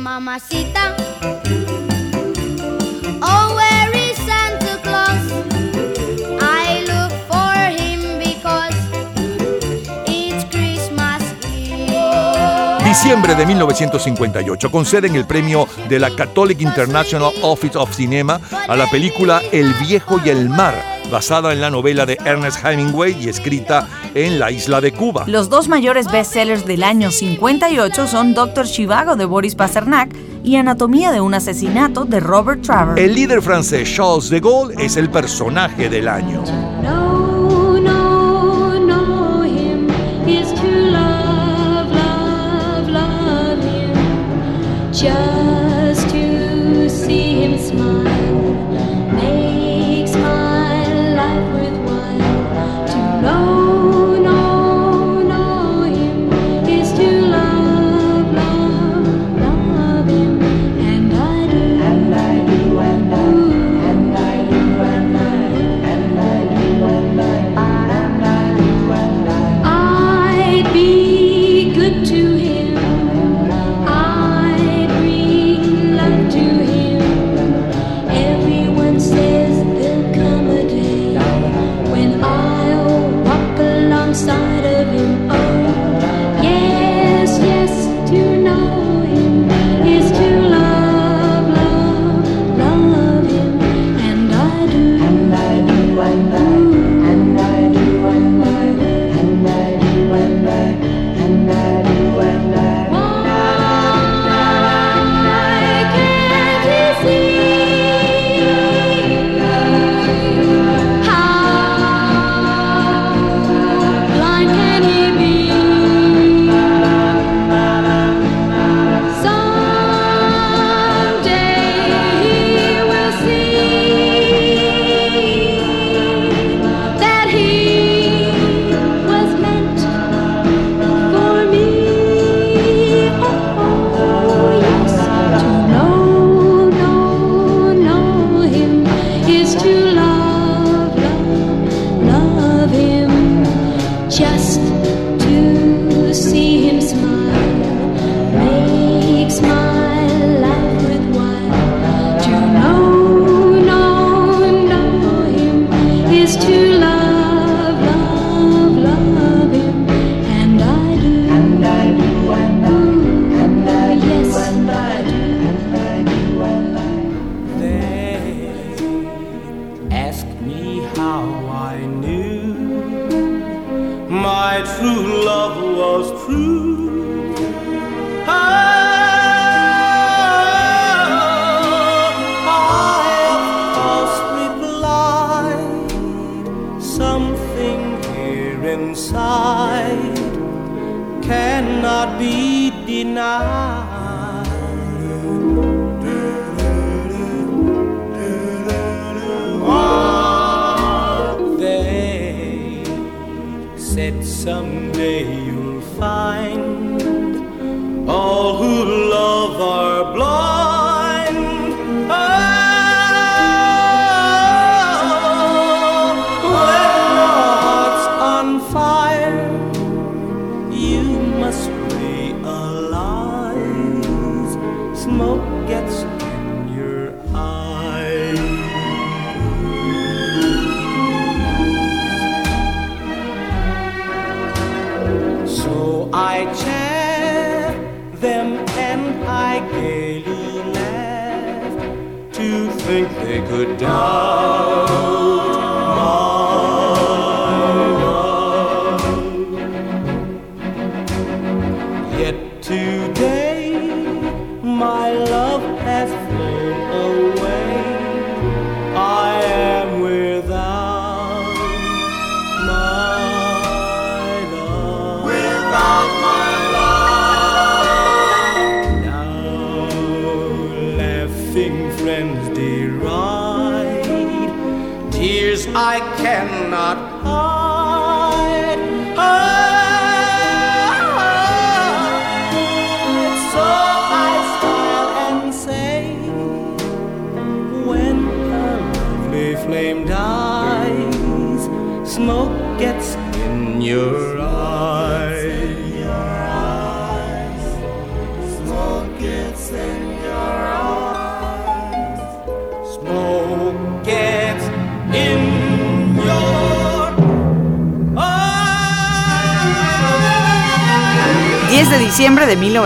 Mamacita, Diciembre de 1958 conceden el premio de la Catholic International Office of Cinema a la película El viejo y el mar, basada en la novela de Ernest Hemingway y escrita en la isla de Cuba. Los dos mayores bestsellers del año 58 son Doctor Chivago de Boris Pasternak y Anatomía de un asesinato de Robert Travers. El líder francés Charles de Gaulle es el personaje del año.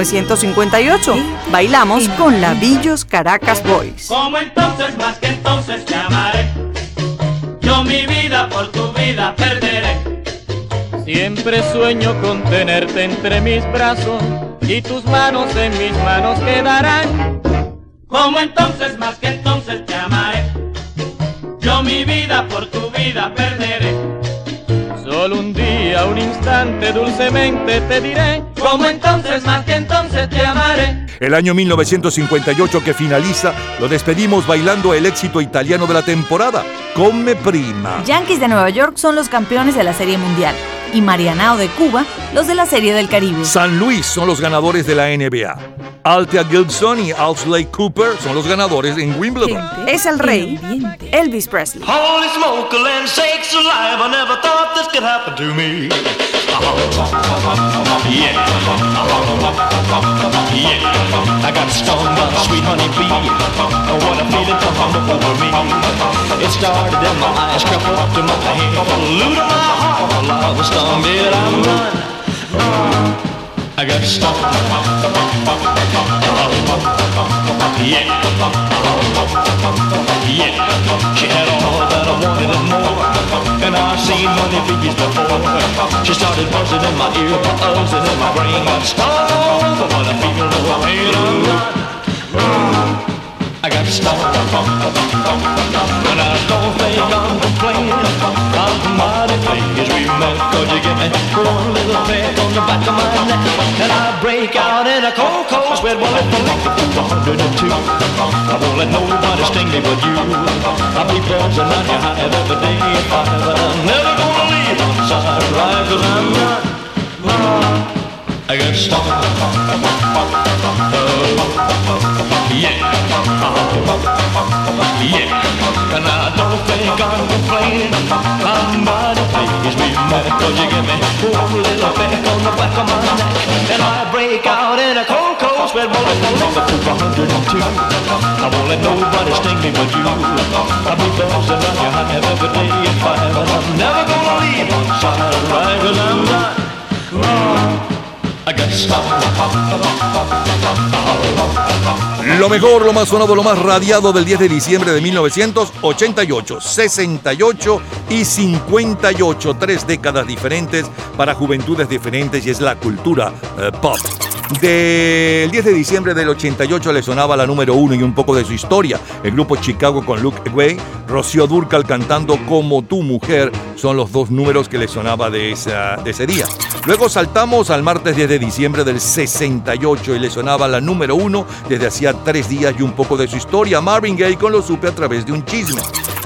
1958. Bailamos con la Villos Caracas Boys. Como entonces, más que entonces te amaré. Yo mi vida por tu vida perderé. Siempre sueño con tenerte entre mis brazos y tus manos en mis manos quedarán. Como entonces, más que entonces te amaré. Yo mi vida por tu vida perderé. Solo un día, un instante, dulcemente te diré. Como entonces, más que entonces te amaré. El año 1958 que finaliza, lo despedimos bailando el éxito italiano de la temporada, Come Prima. Yankees de Nueva York son los campeones de la Serie Mundial y Marianao de Cuba los de la Serie del Caribe. San Luis son los ganadores de la NBA. Althea Gibson y Alsley Cooper son los ganadores en Wimbledon. Es el rey Elvis Presley. Holy smoke, land sakes alive. I never thought this could happen to me. Yeah. Yeah. I got stung by a sweet honey bee. What a feeling come over me. It started in my eyes, crept up to my head. Flew to my heart. A love stung, did I run? I got stung. Yeah. Yeah. She had all that I wanted and more. And I've seen honey bees before. She started buzzing in my ear, buzzing in my brain. Got stung, but I feel no pain I'm not. Got I don't I'm complaining. I'm we you give me little on the back of my neck. And I break out in a cold, cold sweat, well, I like the 102. I won't let nobody sting me but you. I'll be but I'm never gonna leave on side cause I'm not. I got. Oh, yeah. Yeah. And I don't think I'm complaining. I'm mighty pleased we met. Cause you give me one little peck on the back of my neck. And I break out in a cold, cold sweat. If I live up to 102, I won't let nobody sting me but you. I'll be buzzing on your hive every day at five. And I'm never gonna leave one side right. Cause I'm not. Got Lo mejor, lo más sonado, lo más radiado del 10 de diciembre de 1988, 68 y 58, tres décadas diferentes para juventudes diferentes y es la cultura eh, pop. Del 10 de diciembre del 88 le sonaba la número uno y un poco de su historia. El grupo Chicago con Luke Way, Rocío Durcal cantando Como tu mujer son los dos números que le sonaba de, ese día. Luego saltamos al martes 10 de diciembre del 68 y le sonaba la número uno desde hacía tres días y un poco de su historia. Marvin Gaye con Lo supe a través de un chisme.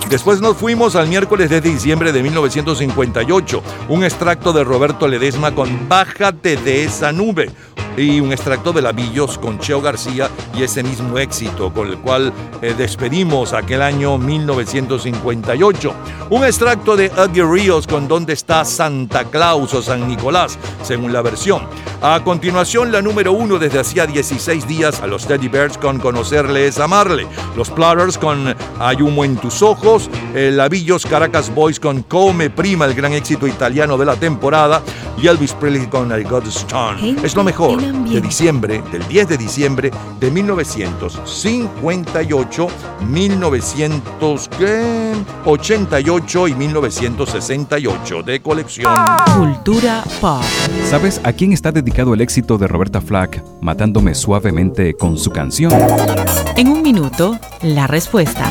Después nos fuimos al miércoles 10 de diciembre de 1958, un extracto de Roberto Ledesma con Bájate de esa nube y un extracto de Lavillos con Cheo García y ese mismo éxito con el cual eh, despedimos aquel año 1958. Un extracto de Eddie Ríos con ¿Dónde está Santa Claus o San Nicolás? según la versión. A continuación, la número uno desde hacía 16 días a los Teddy Bears con Conocerle es Amarle, los Platters con Hay humo en tus ojos, el Lavillos Caracas Boys con Come Prima, el gran éxito italiano de la temporada, y Elvis Presley con I Got Stone. Es lo mejor de diciembre, del 10 de diciembre de 1958, 1988 y 1968 de colección. Cultura pop. ¿Sabes a quién está dedicado el éxito de Roberta Flack, matándome suavemente con su canción? En un minuto, la respuesta.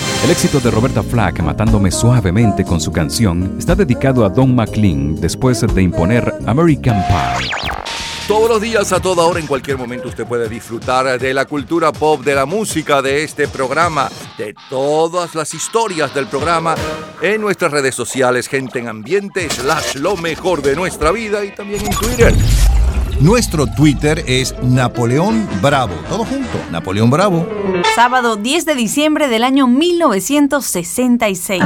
El éxito de Roberta Flack matándome suavemente con su canción está dedicado a Don McLean después de imponer American Pie. Todos los días, a toda hora, en cualquier momento, usted puede disfrutar de la cultura pop, de la música, de este programa, de todas las historias del programa en nuestras redes sociales, gente en ambiente, slash lo mejor de nuestra vida y también en Twitter. Nuestro Twitter es Napoleón Bravo. Todo junto, Napoleón Bravo. Sábado 10 de diciembre del año 1966.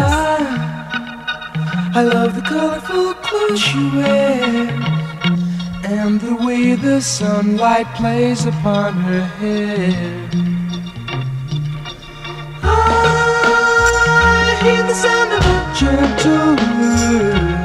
I love the colorful clothes she wears and the way the sunlight plays upon her hair. I hear the sound of a gentle word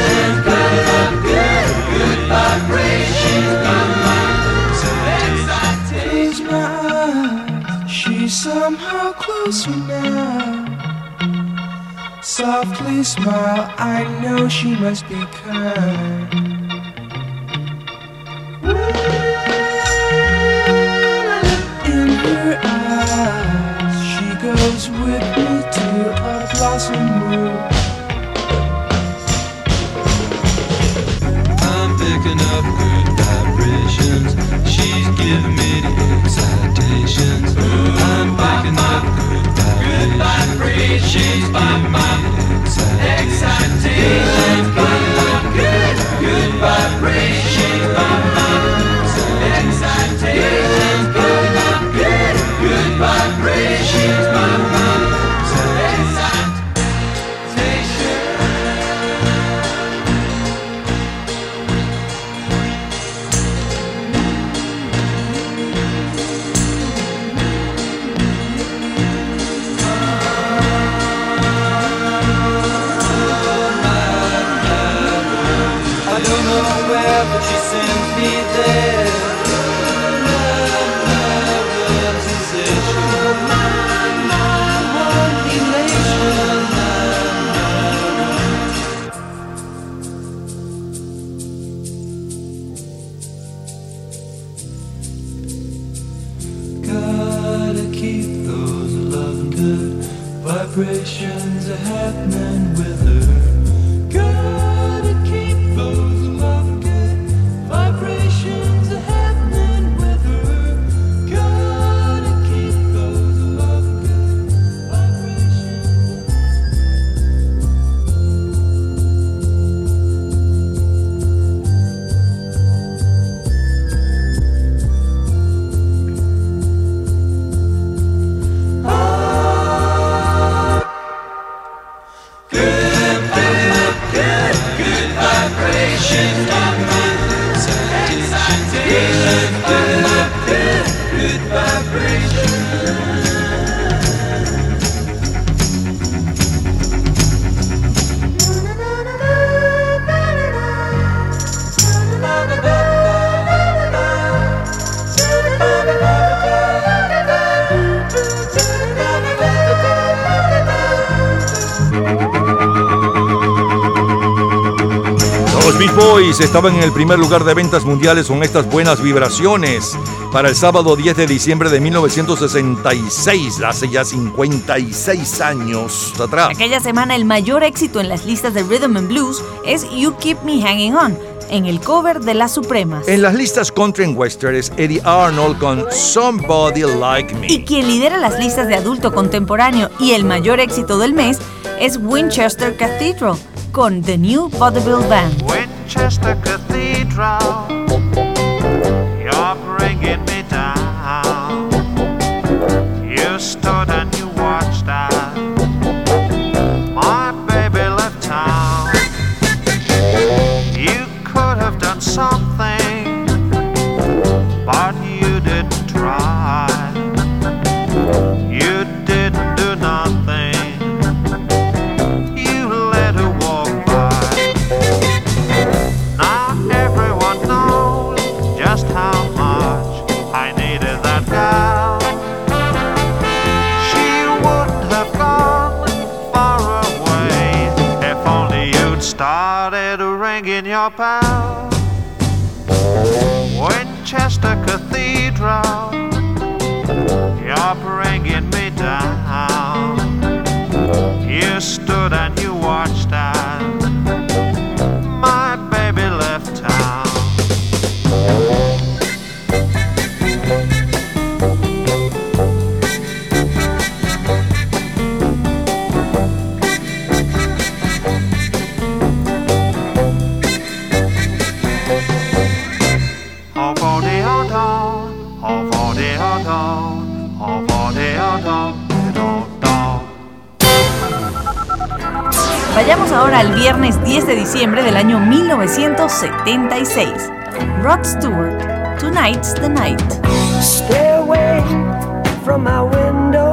Somehow closer now. Softly smile, I know she must be kind. In her eyes, she goes with me to a blossom. I'm picking up good vibrations. She's giving me. I'm picking up good vibrations. She's giving me the excitations. Picking up good, good vibrations. She's estaban en el primer lugar de ventas mundiales con estas buenas vibraciones. Para el sábado 10 de diciembre de 1966, hace ya 56 años atrás. Aquella semana el mayor éxito en las listas de Rhythm and Blues es You Keep Me Hanging On, en el cover de Las Supremas. En las listas country and western es Eddie Arnold con Somebody Like Me. Y quien lidera las listas de adulto contemporáneo y el mayor éxito del mes es Winchester Cathedral con The New Vaudeville Band. the cathedral. septiembre del año 1976. Rod Stewart, Tonight's the Night. Stay away from my window.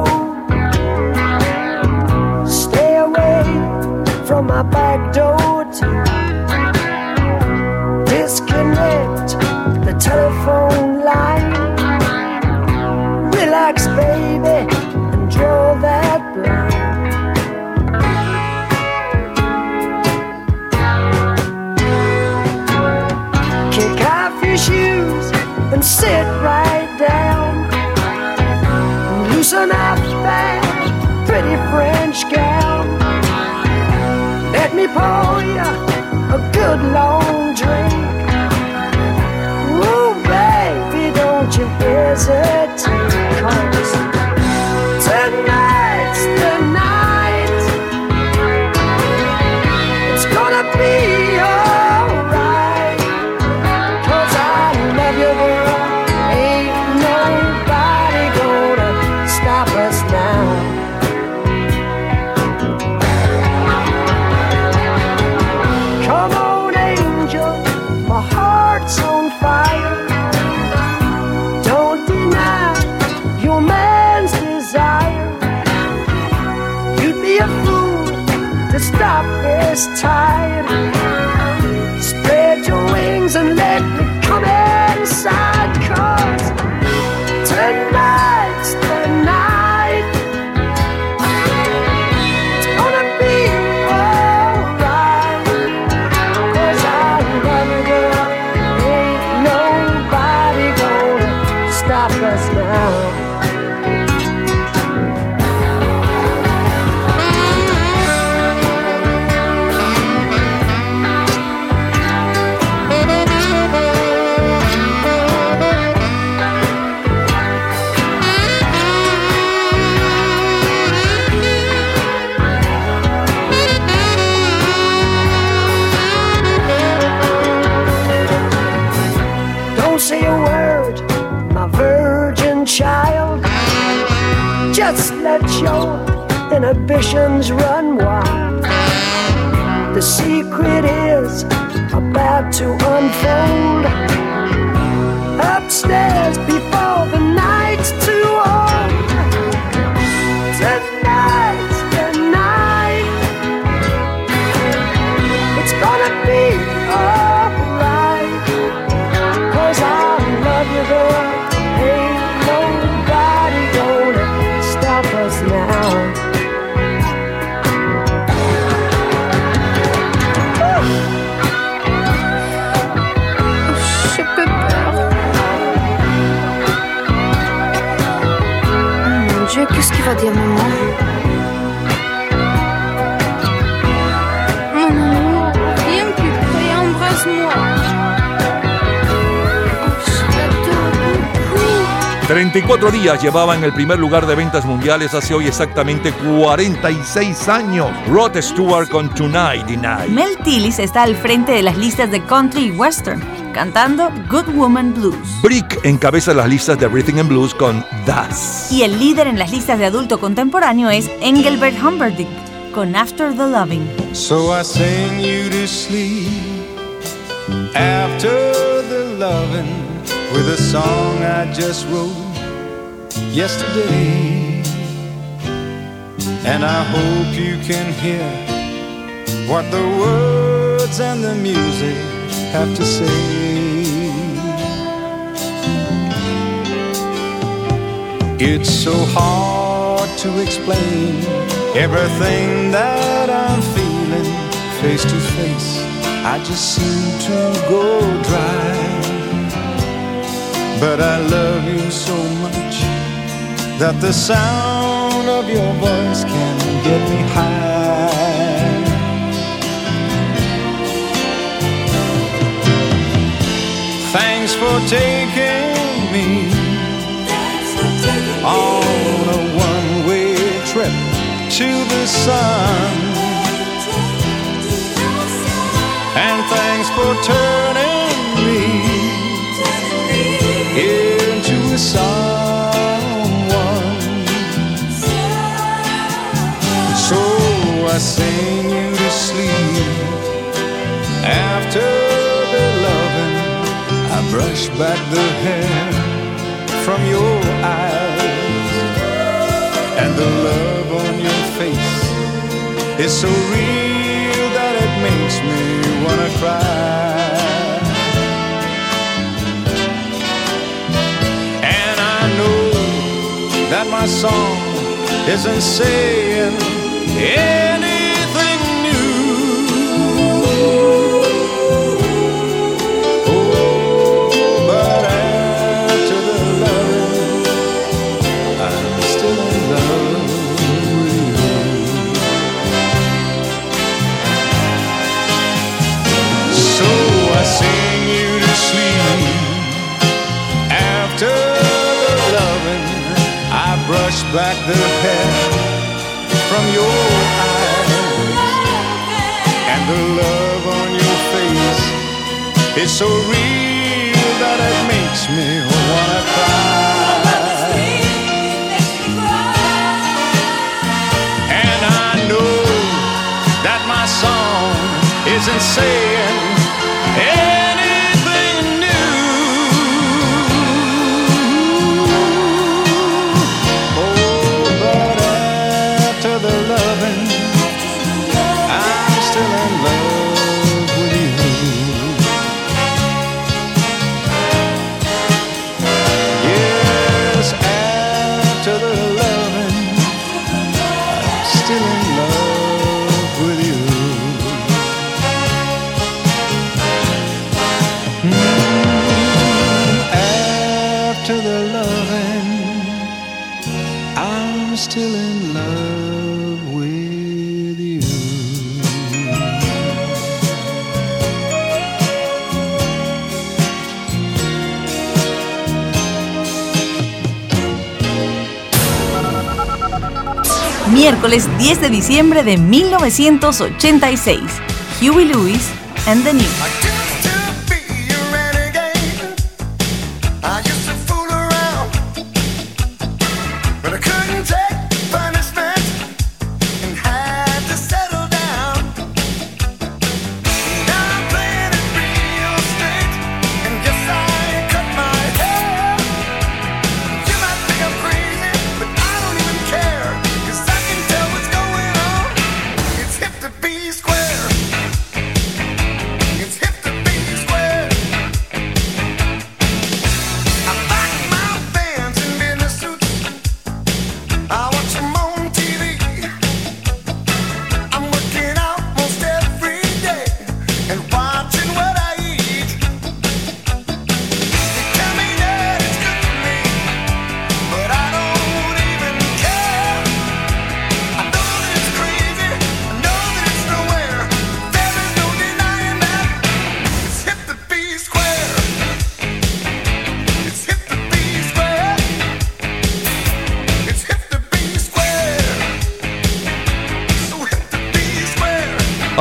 deserted 34 días llevaba en el primer lugar de ventas mundiales hace hoy exactamente 46 años. Rod Stewart con Tonight Tonight. Mel Tillis está al frente de las listas de country y western, cantando Good Woman Blues. Brick encabeza las listas de Rhythm and Blues con Das. Y el líder en las listas de adulto contemporáneo es Engelbert Humperdinck con After the Loving. So I sing you to sleep after the loving with a song I just wrote yesterday. And I hope you can hear what the words and the music have to say. It's so hard to explain everything that I'm feeling face to face. I just seem to go dry. But I love you so much that the sound of your voice can get me high. Thanks for taking me on a one way trip to the sun. And thanks for turning me into a someone. Sing you to sleep after the loving. I brush back the hair from your eyes, and the love on your face is so real that it makes me wanna cry. And I know that my song isn't saying anything back the hair from your eyes, and the love on your face is so real that it makes me wanna cry. And I know that my song isn't saying Miércoles 10 de diciembre de 1986. Huey Lewis and the News.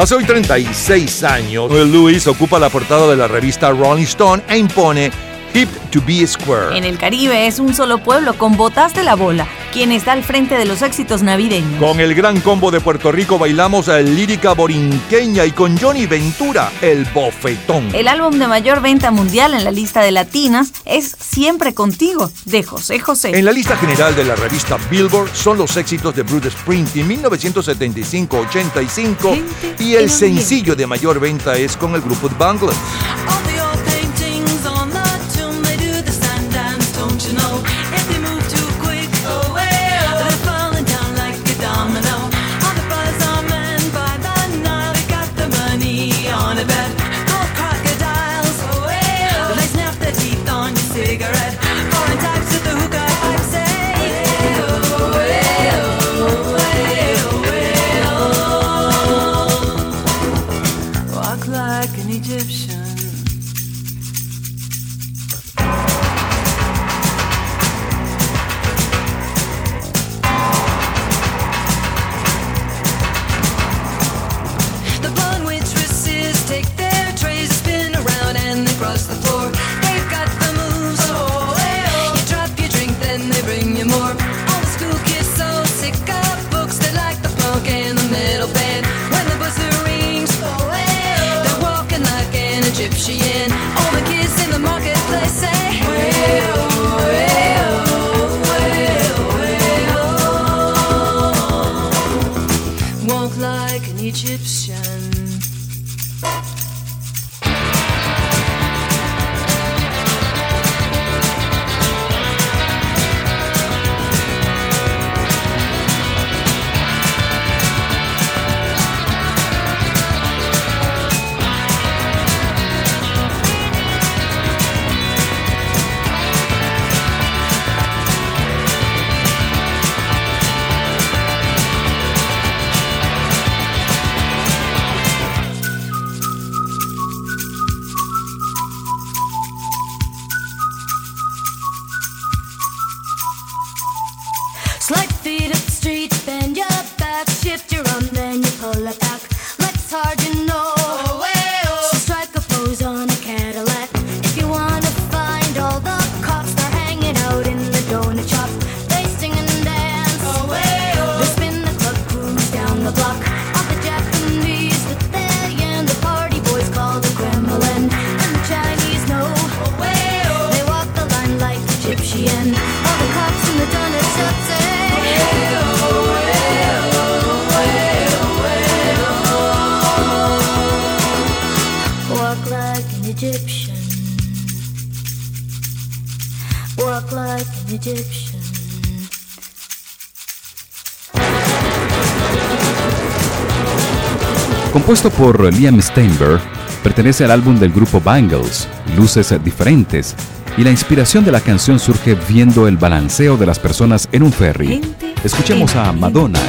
Hace hoy 36 años, Louis ocupa la portada de la revista Rolling Stone e impone Hip to be Square. En el Caribe es un solo pueblo con Botas de la Bola, quien está al frente de los éxitos navideños. Con el gran combo de Puerto Rico bailamos a lírica borinqueña y con Johnny Ventura, el bofetón. El álbum de mayor venta mundial en la lista de latinas es Siempre Contigo, de José José. En la lista general de la revista Billboard son los éxitos de Bruce Springsteen 1975-85 y el sencillo de mayor venta es con el grupo Bangles. Compuesto por Liam Steinberg, pertenece al álbum del grupo Bangles, Luces Diferentes, y la inspiración de la canción surge viendo el balanceo de las personas en un ferry. Escuchemos a Madonna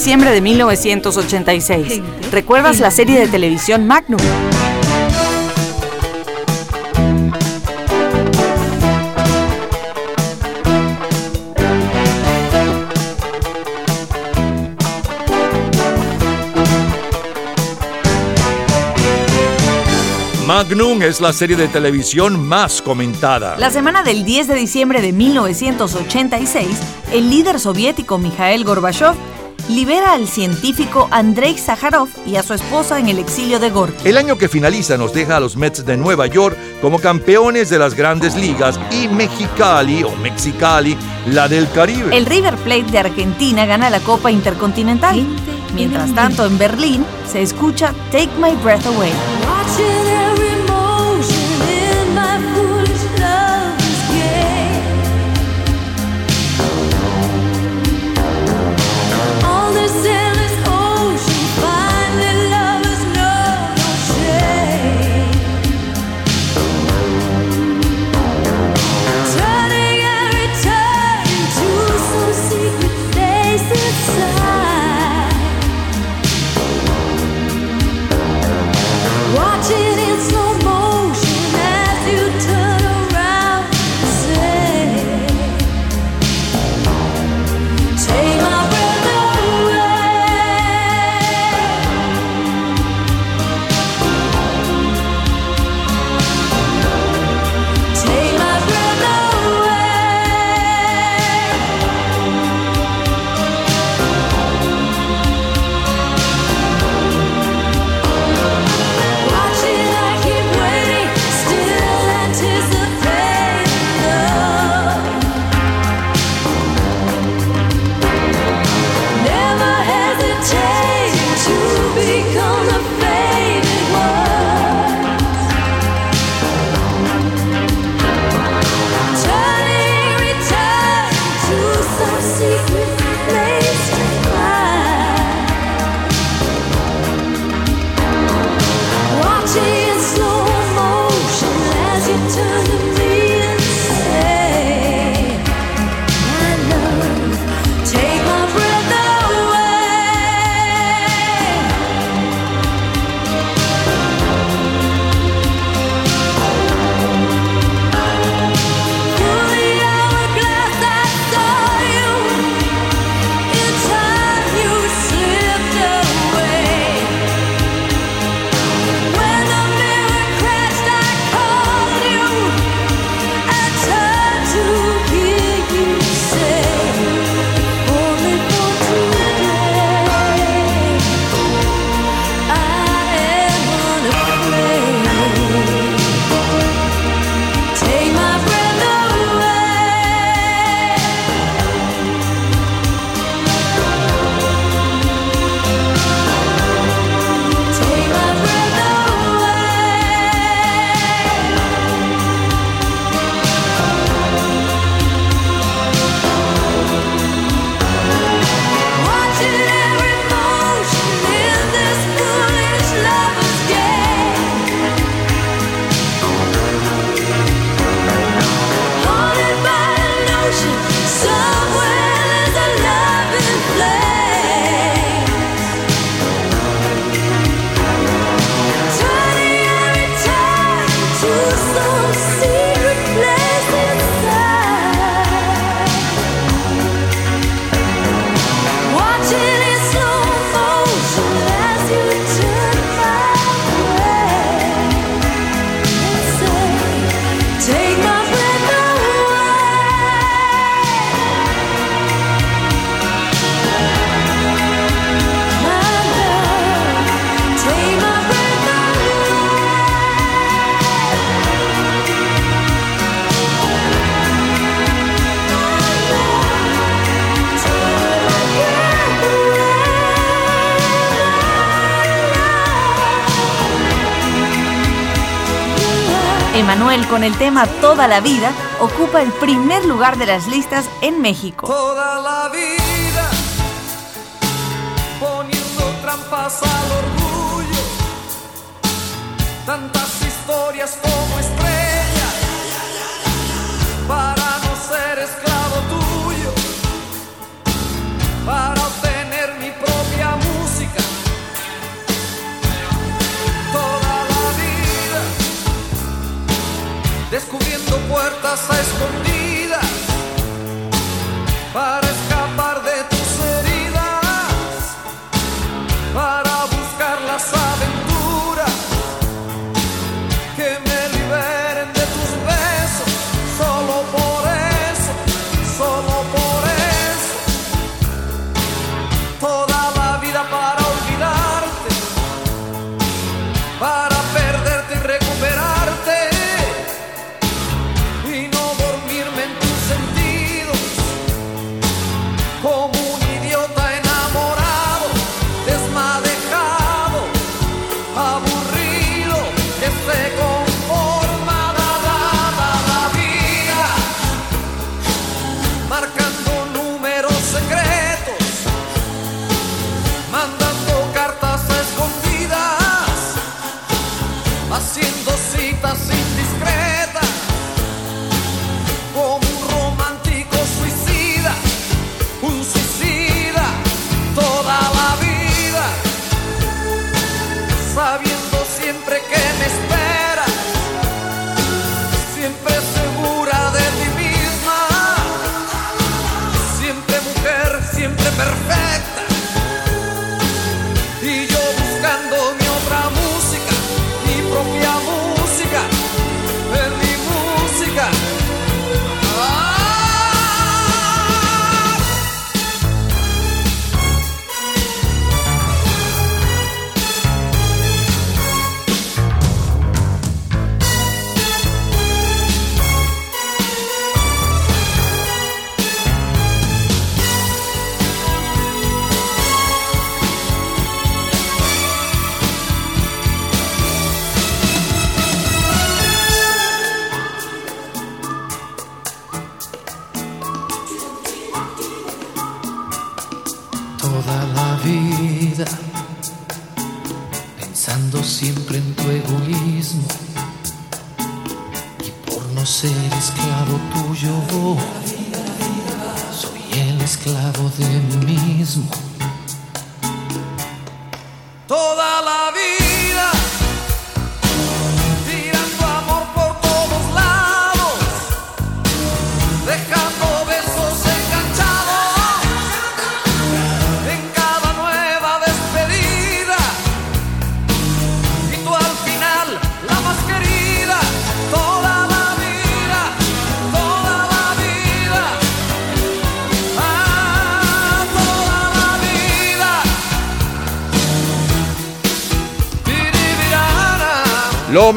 diciembre de 1986. ¿Recuerdas la serie de televisión Magnum? Magnum es la serie de televisión más comentada. La semana del 10 de diciembre de 1986, el líder soviético Mikhail Gorbachev libera al científico Andrei Sájarov y a su esposa en el exilio de Gorky. El año que finaliza nos deja a los Mets de Nueva York como campeones de las grandes ligas y Mexicali o Mexicali la del Caribe. El River Plate de Argentina gana la Copa Intercontinental. Mientras tanto, en Berlín se escucha Take My Breath Away. Con el tema Toda la vida ocupa el primer lugar de las listas en México. Toda la vida poniendo trampas al orgullo, tantas historias como puertas a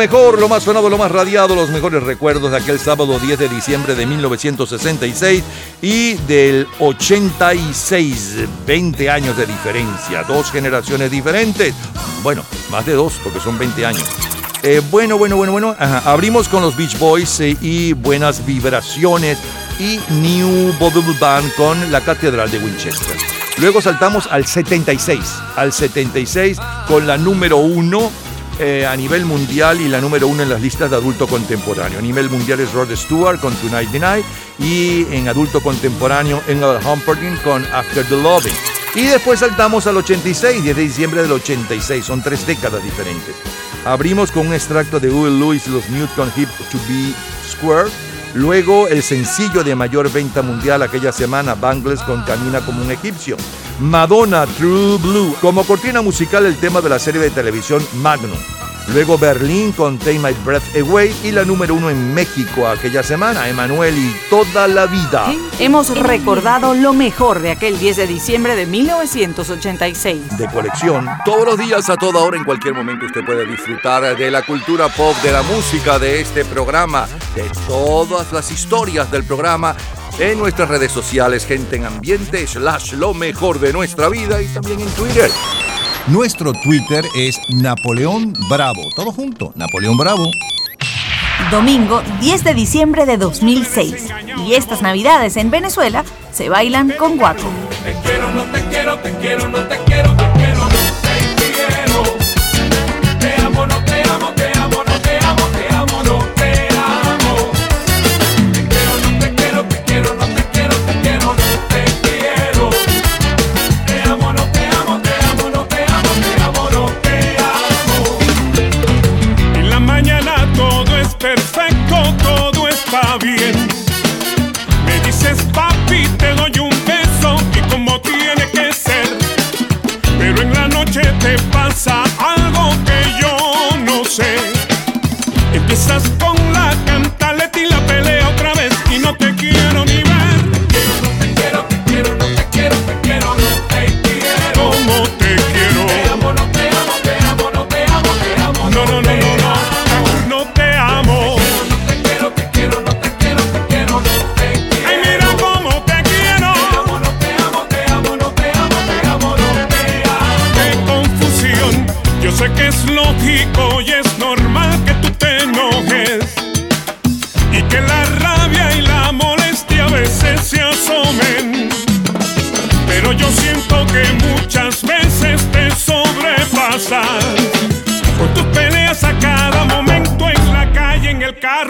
mejor, lo más sonado, lo más radiado, los mejores recuerdos de aquel sábado 10 de diciembre de 1966 y del 86, 20 años de diferencia, dos generaciones diferentes. Bueno, más de dos, porque son 20 años. Eh, bueno, bueno, bueno, bueno. ajá, Abrimos con los Beach Boys eh, y Buenas Vibraciones y New Bubble Band con la Catedral de Winchester. Luego saltamos al 76, al 76 con la número uno eh, a nivel mundial y la número uno en las listas de adulto contemporáneo. A nivel mundial es Rod Stewart con Tonight the Night y en adulto contemporáneo Engel Humperdinck con After the Loving. Y después saltamos al 86, 10 de diciembre del 86, son tres décadas diferentes. Abrimos con un extracto de Will Lewis los Newton Hip to Be Square. Luego el sencillo de mayor venta mundial aquella semana, Bangles con Camina como un egipcio. Madonna True Blue. Como cortina musical el tema de la serie de televisión Magnum. Luego Berlín con Take My Breath Away y la número uno en México aquella semana, Emanuel y Toda la Vida. Hemos recordado lo mejor de aquel 10 de diciembre de 1986. De colección. Todos los días, a toda hora, en cualquier momento, usted puede disfrutar de la cultura pop, de la música, de este programa, de todas las historias del programa en nuestras redes sociales, gente en ambiente, slash lo mejor de nuestra vida y también en Twitter. Nuestro Twitter es Napoleón Bravo. Todo junto, Napoleón Bravo. Domingo 10 de diciembre de 2006. Y estas navidades en Venezuela se bailan con guaco. quiero, no te quiero, te quiero, no te quiero,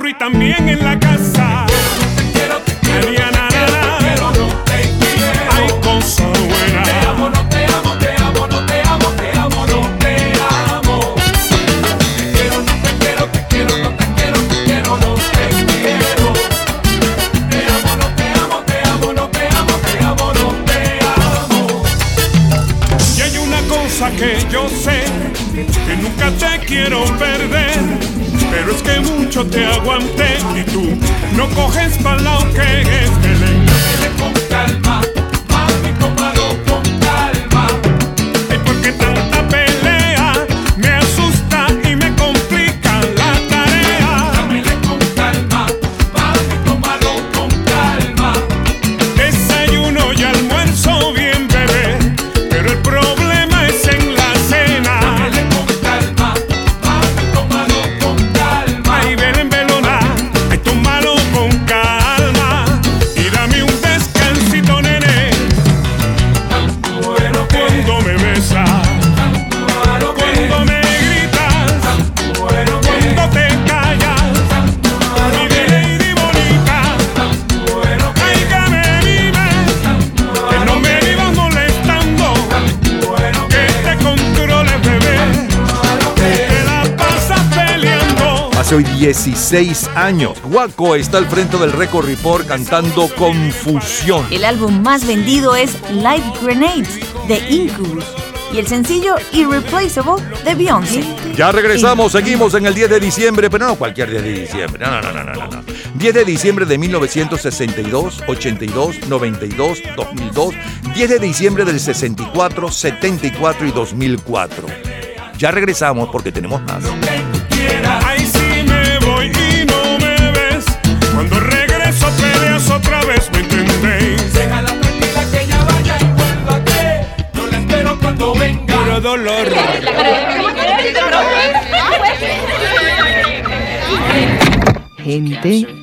y también en la 16 años, Guaco está al frente del Record Report cantando Confusión. El álbum más vendido es Light Grenades de Incubus y el sencillo Irreplaceable de Beyoncé. Ya regresamos, seguimos en el 10 de diciembre, pero no cualquier 10 de diciembre, no, no, no, no, no, no. 10 de diciembre de 1962, 82, 92, 2002, 10 de diciembre del 64, 74 y 2004. Ya regresamos porque tenemos más. Gente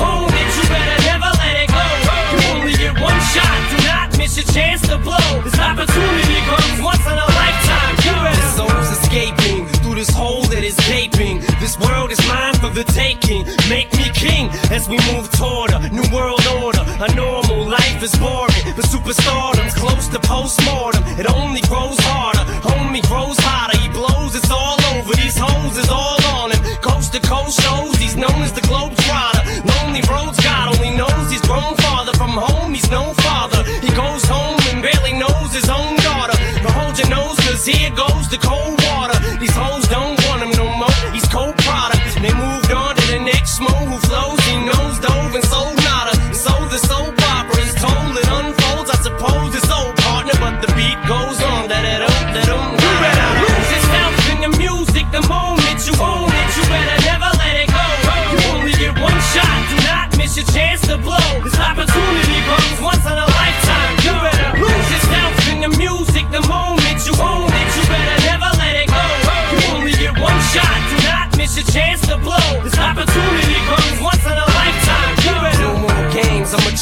own you better never let it go. You only get one shot. Do not miss your chance to blow. This opportunity comes once in a lifetime. You better. This soul's escaping through this hole that is gaping. This world is mine for the taking. Make me king as we move toward a new world order. A normal life is boring, but superstardom's close to postmortem. It only grows Here goes the cold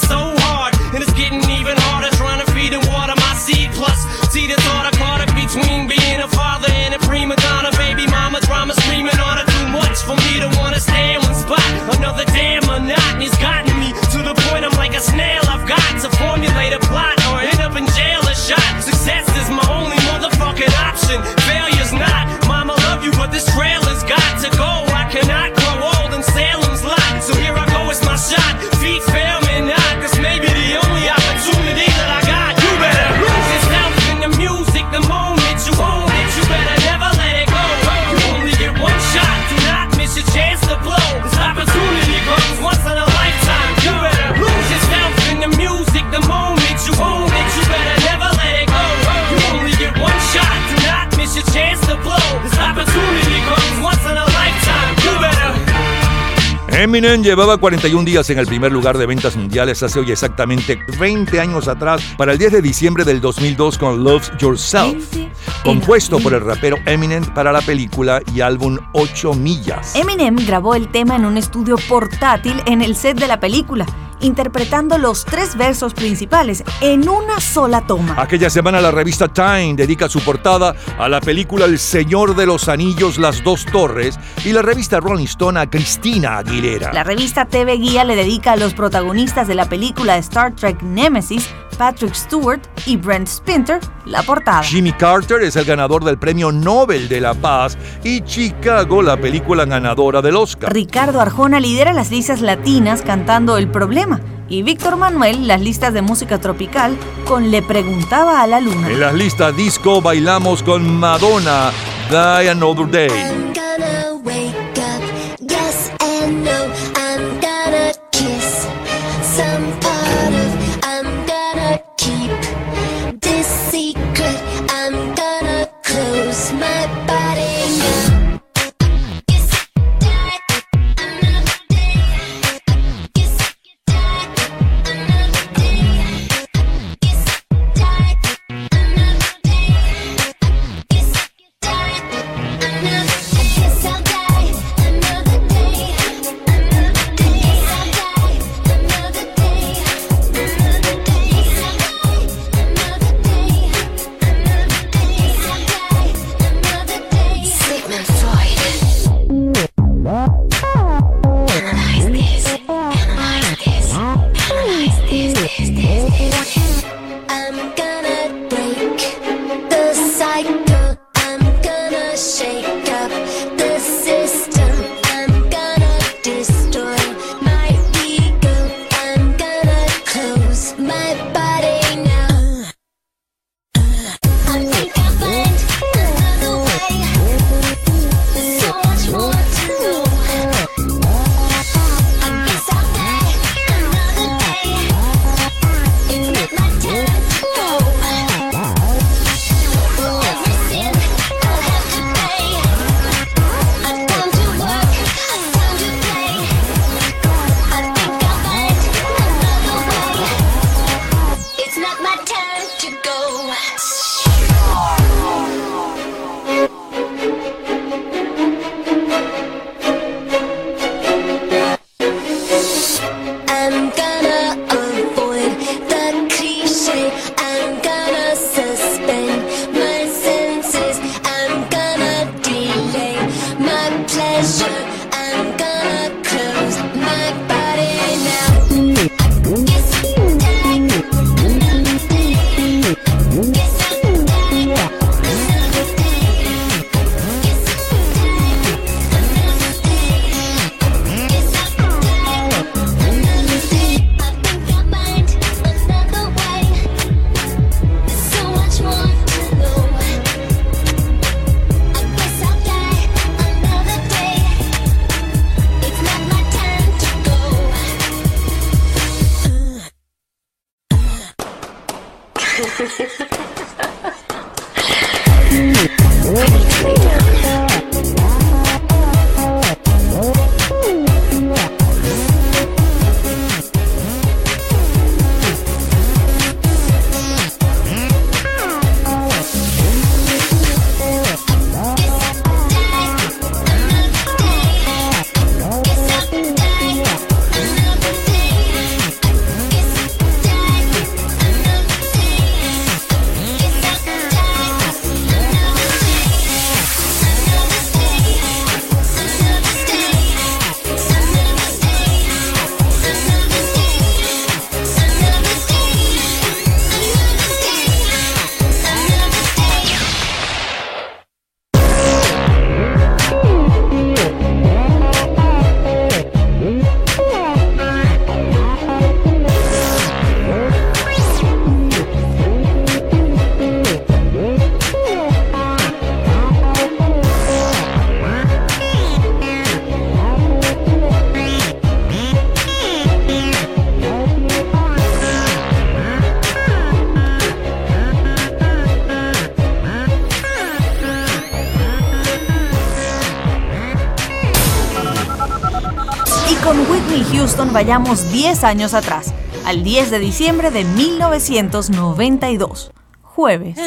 so Eminem llevaba 41 días en el primer lugar de ventas mundiales hace hoy exactamente 20 años atrás, para el 10 de diciembre del 2002 con Love Yourself, compuesto por el rapero Eminem para la película y álbum 8 millas. Eminem grabó el tema en un estudio portátil en el set de la película, interpretando los tres versos principales en una sola toma. Aquella semana la revista Time dedica su portada a la película El Señor de los Anillos, Las Dos Torres y la revista Rolling Stone a Cristina Aguilera. La revista TV Guía le dedica a los protagonistas de la película Star Trek Nemesis, Patrick Stewart y Brent Spinter, la portada. Jimmy Carter es el ganador del Premio Nobel de la Paz y Chicago la película ganadora del Oscar. Ricardo Arjona lidera las listas latinas cantando El Problema y Víctor Manuel las listas de música tropical con Le Preguntaba a la Luna. En las listas disco bailamos con Madonna, Die Another Day. I'm gonna wake up, yes and no. I'm gonna kiss vayamos 10 años atrás, al 10 de diciembre de 1992, jueves.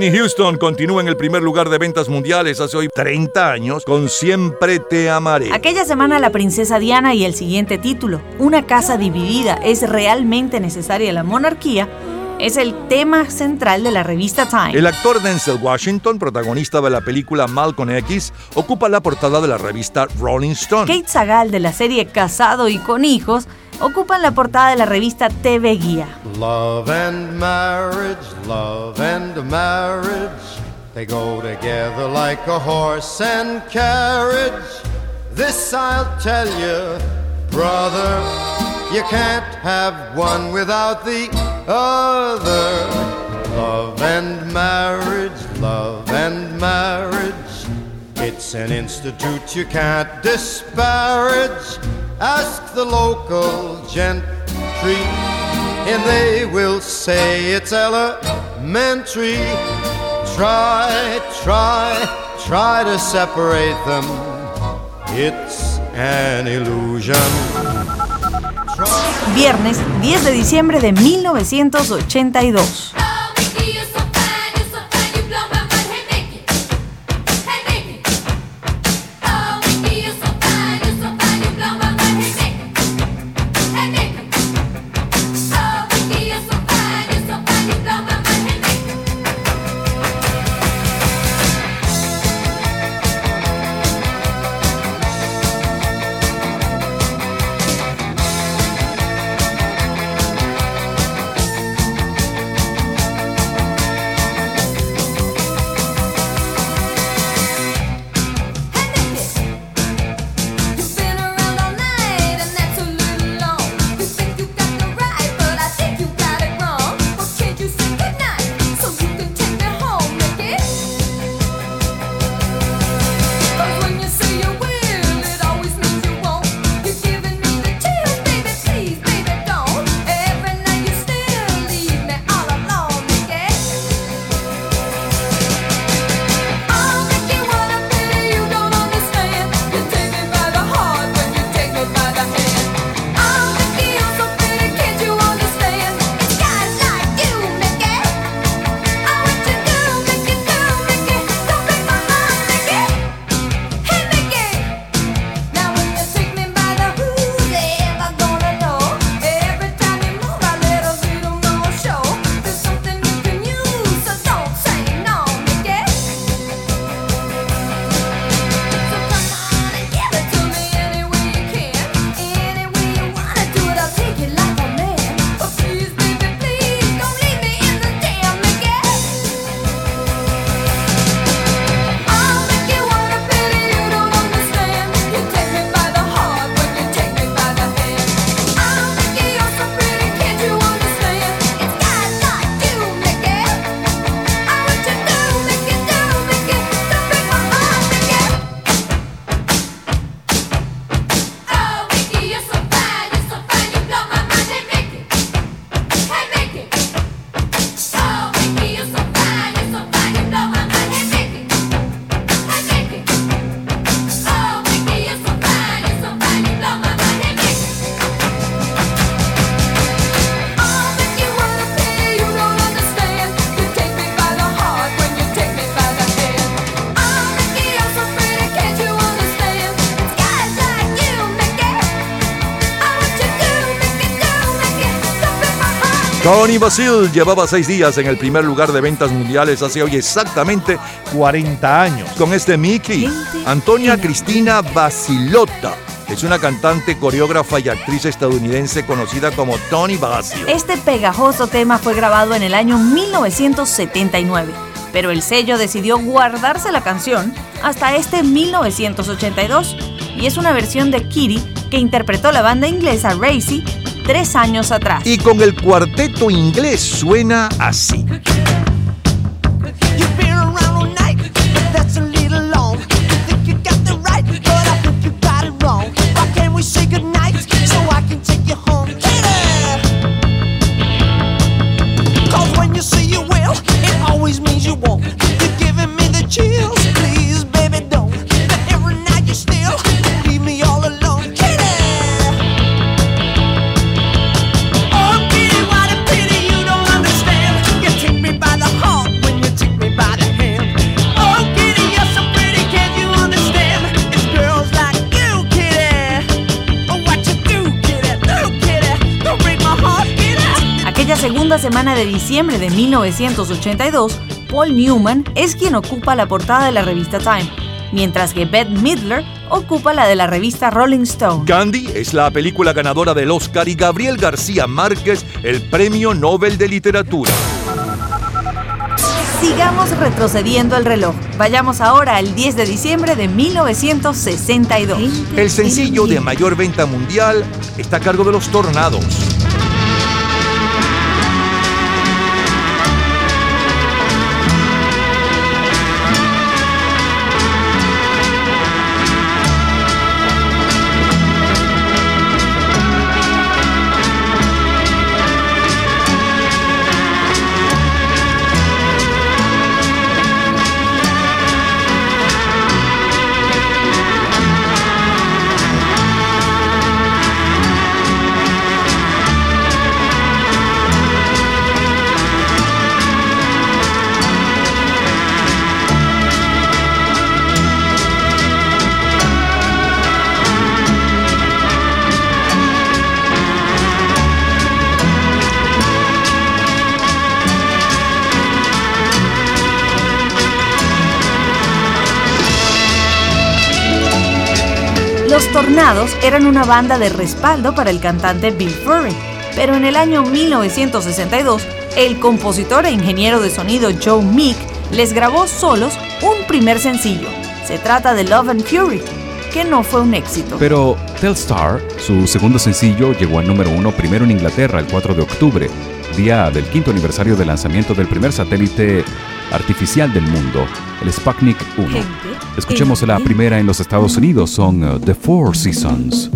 Whitney Houston continúa en el primer lugar de ventas mundiales hace hoy 30 años con Siempre te amaré. Aquella semana la princesa Diana y el siguiente título, Una casa dividida, es realmente necesaria la monarquía es el tema central de la revista Time. El actor Denzel Washington, protagonista de la película Malcolm X, ocupa la portada de la revista Rolling Stone. Kate Sagal de la serie Casado y con hijos ocupa la portada de la revista TV Guía. Love and marriage, love and marriage, they go together like a horse and carriage. This I'll tell you, brother, you can't have one without the other. Love and marriage, love and marriage, it's an institute you can't disparage. Ask the local gentry and they will say it's elementary. Try, try, try to separate them. It's an illusion. Viernes 10 de diciembre de 1982. Tony Basil llevaba seis días en el primer lugar de ventas mundiales hace hoy exactamente 40 años. Con este Mickey, Antonia Cristina Basilota. Es una cantante, coreógrafa y actriz estadounidense conocida como Tony Basil. Este pegajoso tema fue grabado en el año 1979, pero el sello decidió guardarse la canción hasta este 1982 y es una versión de Kitty que interpretó la banda inglesa Racy tres años atrás. Y con el cuarteto inglés suena así. Segunda semana de diciembre de 1982, Paul Newman es quien ocupa la portada de la revista Time, mientras que Bette Midler ocupa la de la revista Rolling Stone. Gandhi es la película ganadora del Oscar y Gabriel García Márquez el Premio Nobel de Literatura. Sigamos retrocediendo el reloj. Vayamos ahora al 10 de diciembre de 1962. El sencillo de mayor venta mundial está a cargo de los Tornados. Eran una banda de respaldo para el cantante Bill Furry, pero en el año 1962, el compositor e ingeniero de sonido Joe Meek les grabó solos un primer sencillo. Se trata de Love and Fury, que no fue un éxito. Pero Telstar, su segundo sencillo, llegó al número uno primero en Inglaterra el 4 de octubre, día del quinto aniversario del lanzamiento del primer satélite artificial del mundo, el Sputnik 1. Escuchemos la primera en los Estados Unidos, son uh, The Four Seasons.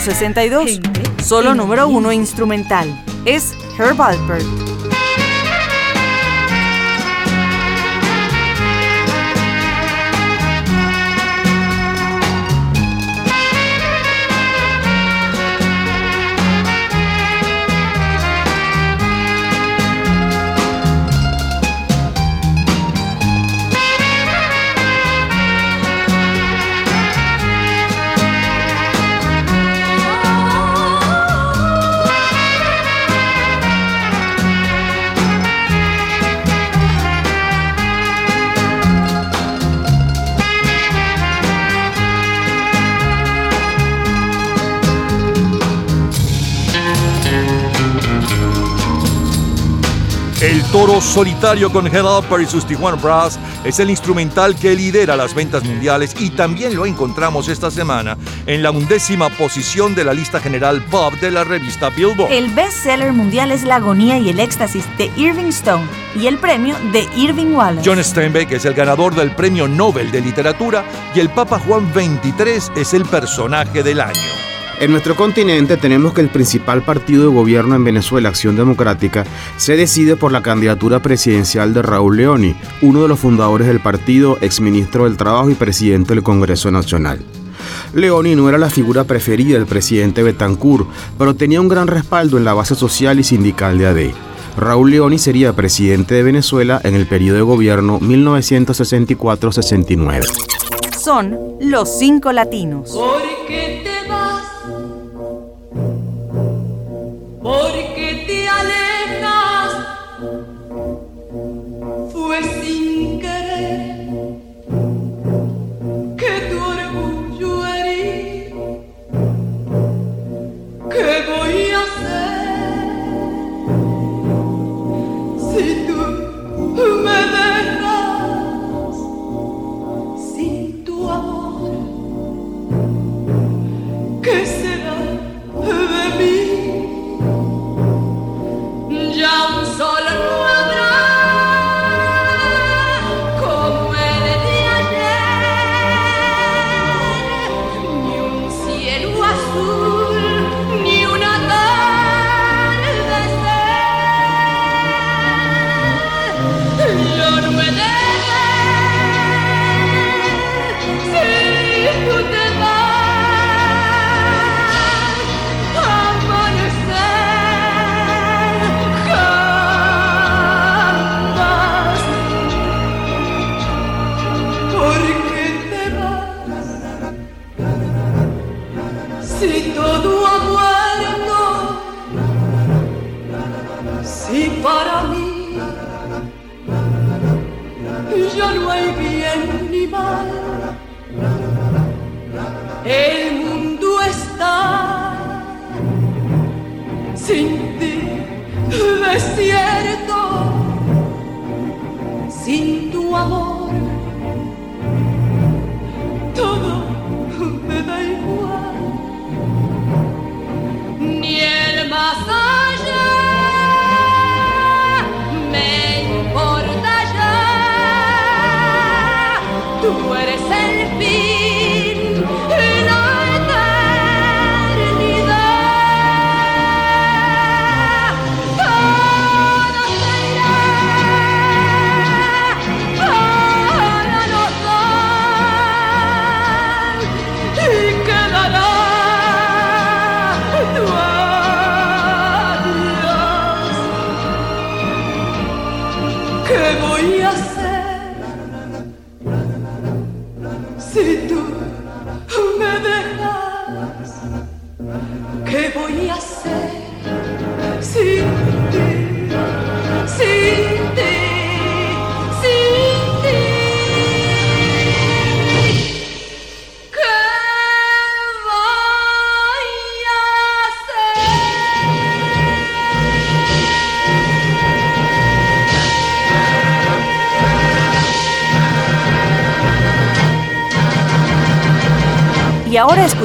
1962. Solo número uno instrumental. Es Herb Alpert. Toro solitario con Head Upper y sus Tijuana Brass es el instrumental que lidera las ventas mundiales y también lo encontramos esta semana en la undécima posición de la lista general pop de la revista Billboard. El bestseller mundial es La agonía y el éxtasis de Irving Stone y el premio de Irving Wallace. John Steinbeck es el ganador del Premio Nobel de Literatura y el Papa Juan XXIII es el personaje del año. En nuestro continente tenemos que el principal partido de gobierno en Venezuela, Acción Democrática, se decide por la candidatura presidencial de Raúl Leoni, uno de los fundadores del partido, exministro del Trabajo y presidente del Congreso Nacional. Leoni no era la figura preferida del presidente Betancourt, pero tenía un gran respaldo en la base social y sindical de AD. Raúl Leoni sería presidente de Venezuela en el periodo de gobierno 1964-69. Son los cinco latinos. ¿Por qué te ¿Por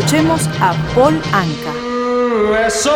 escuchemos a Paul Anka. Beso,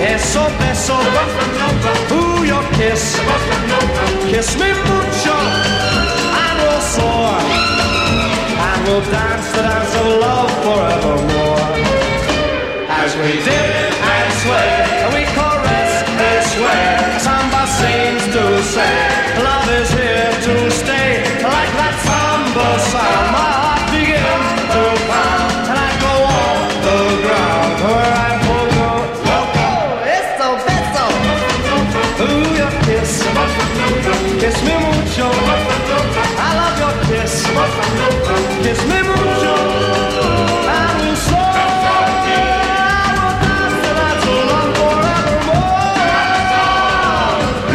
eso beso, ooh your kiss, kiss me mucho, I will soar, and we'll dance the dance of love forevermore. As we dip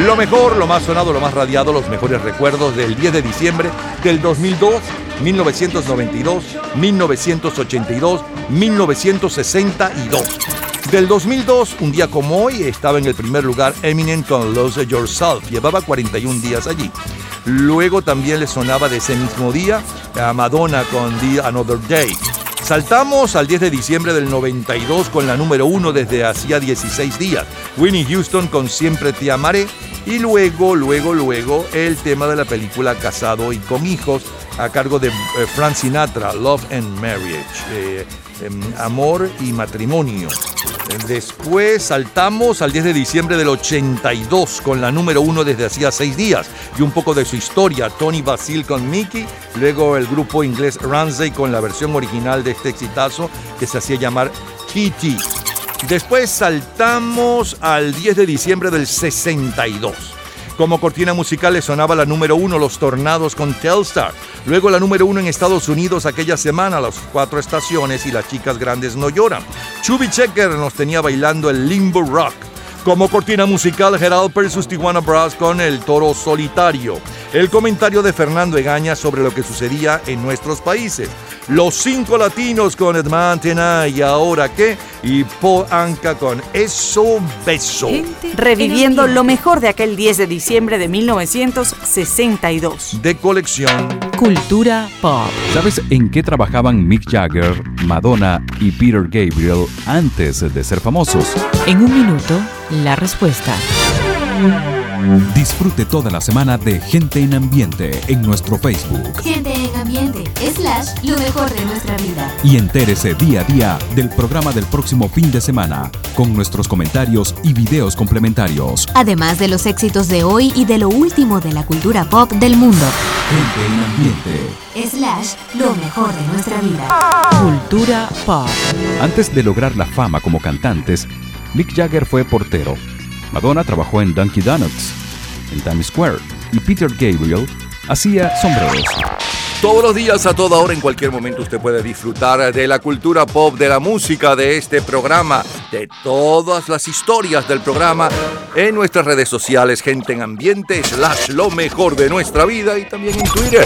Lo mejor, lo más sonado, lo más radiado, los mejores recuerdos del 10 de diciembre del 2002, 1992, 1982, 1962. Del 2002, un día como hoy, estaba en el primer lugar Eminem con Lose Yourself. Llevaba 41 días allí. Luego también le sonaba de ese mismo día a Madonna con The Another Day. Saltamos al 10 de diciembre del 92 con la número 1 desde hacía 16 días. Winnie Houston con Siempre te amaré. Y luego, luego, luego el tema de la película Casado y con hijos a cargo de eh, Frank Sinatra, Love and Marriage. eh, amor y matrimonio. Después saltamos al 10 de diciembre del 82 con la número 1 desde hacía 6 días y un poco de su historia. Tony Basil con Mickey, luego el grupo inglés Ramsey con la versión original de este exitazo que se hacía llamar Kitty. Después saltamos al 10 de diciembre del 62. Como cortina musical le sonaba la número uno Los Tornados con Telstar. Luego la número uno en Estados Unidos aquella semana, Las Cuatro Estaciones y Las Chicas Grandes No Lloran. Chubby Checker nos tenía bailando el Limbo Rock. Como cortina musical, Gerald vs. Tijuana Brass con El Toro Solitario. El comentario de Fernando Egaña sobre lo que sucedía en nuestros países. Los cinco latinos con Edmantena y ahora qué. Y Paul Anka con Eso Beso. Reviviendo lo mejor de aquel 10 de diciembre de 1962. De colección. Cultura pop. ¿Sabes en qué trabajaban Mick Jagger, Madonna y Peter Gabriel antes de ser famosos? En un minuto, la respuesta. Disfrute toda la semana de Gente en Ambiente en nuestro Facebook Gente en ambiente, slash, lo mejor de nuestra vida. y entérese día a día del programa del próximo fin de semana con nuestros comentarios y videos complementarios. Además de los éxitos de hoy y de lo último de la cultura pop del mundo. Gente en Ambiente. Slash, lo mejor de nuestra vida. Cultura pop. Antes de lograr la fama como cantantes, Mick Jagger fue portero. Madonna trabajó en Dunkin' Donuts, en Times Square, y Peter Gabriel hacía sombreros. Todos los días, a toda hora, en cualquier momento, usted puede disfrutar de la cultura pop, de la música, de este programa, de todas las historias del programa en nuestras redes sociales, gente en ambiente, slash lo mejor de nuestra vida y también en Twitter.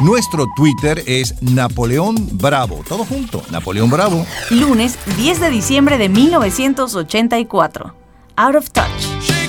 Nuestro Twitter es Napoleón Bravo. Todo junto, Napoleón Bravo. Lunes 10 de diciembre de 1984. Out of Touch.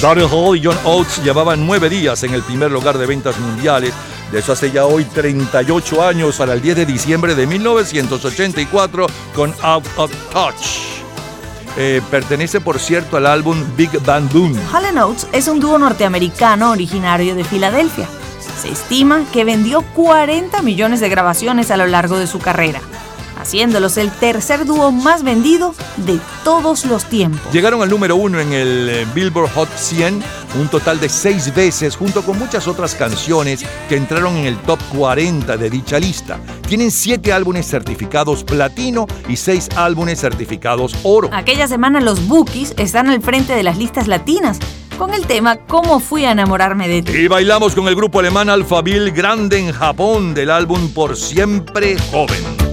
Daryl Hall y John Oates llevaban nueve días en el primer lugar de ventas mundiales. De eso hace ya hoy 38 años, para el 10 de diciembre de 1984, con Out of Touch. Eh, pertenece, por cierto, al álbum Big Band Boom. Hall Oates es un dúo norteamericano originario de Filadelfia. Se estima que vendió 40 millones de grabaciones a lo largo de su carrera, haciéndolos el tercer dúo más vendido de todos los tiempos. Llegaron al número uno en el eh, Billboard Hot 100 un total de seis veces, junto con muchas otras canciones que entraron en el top 40 de dicha lista. Tienen siete álbumes certificados platino y seis álbumes certificados oro. Aquella semana los Bookies están al frente de las listas latinas con el tema Cómo fui a enamorarme de ti. Y bailamos con el grupo alemán Alphaville Grande en Japón del álbum Por Siempre Joven.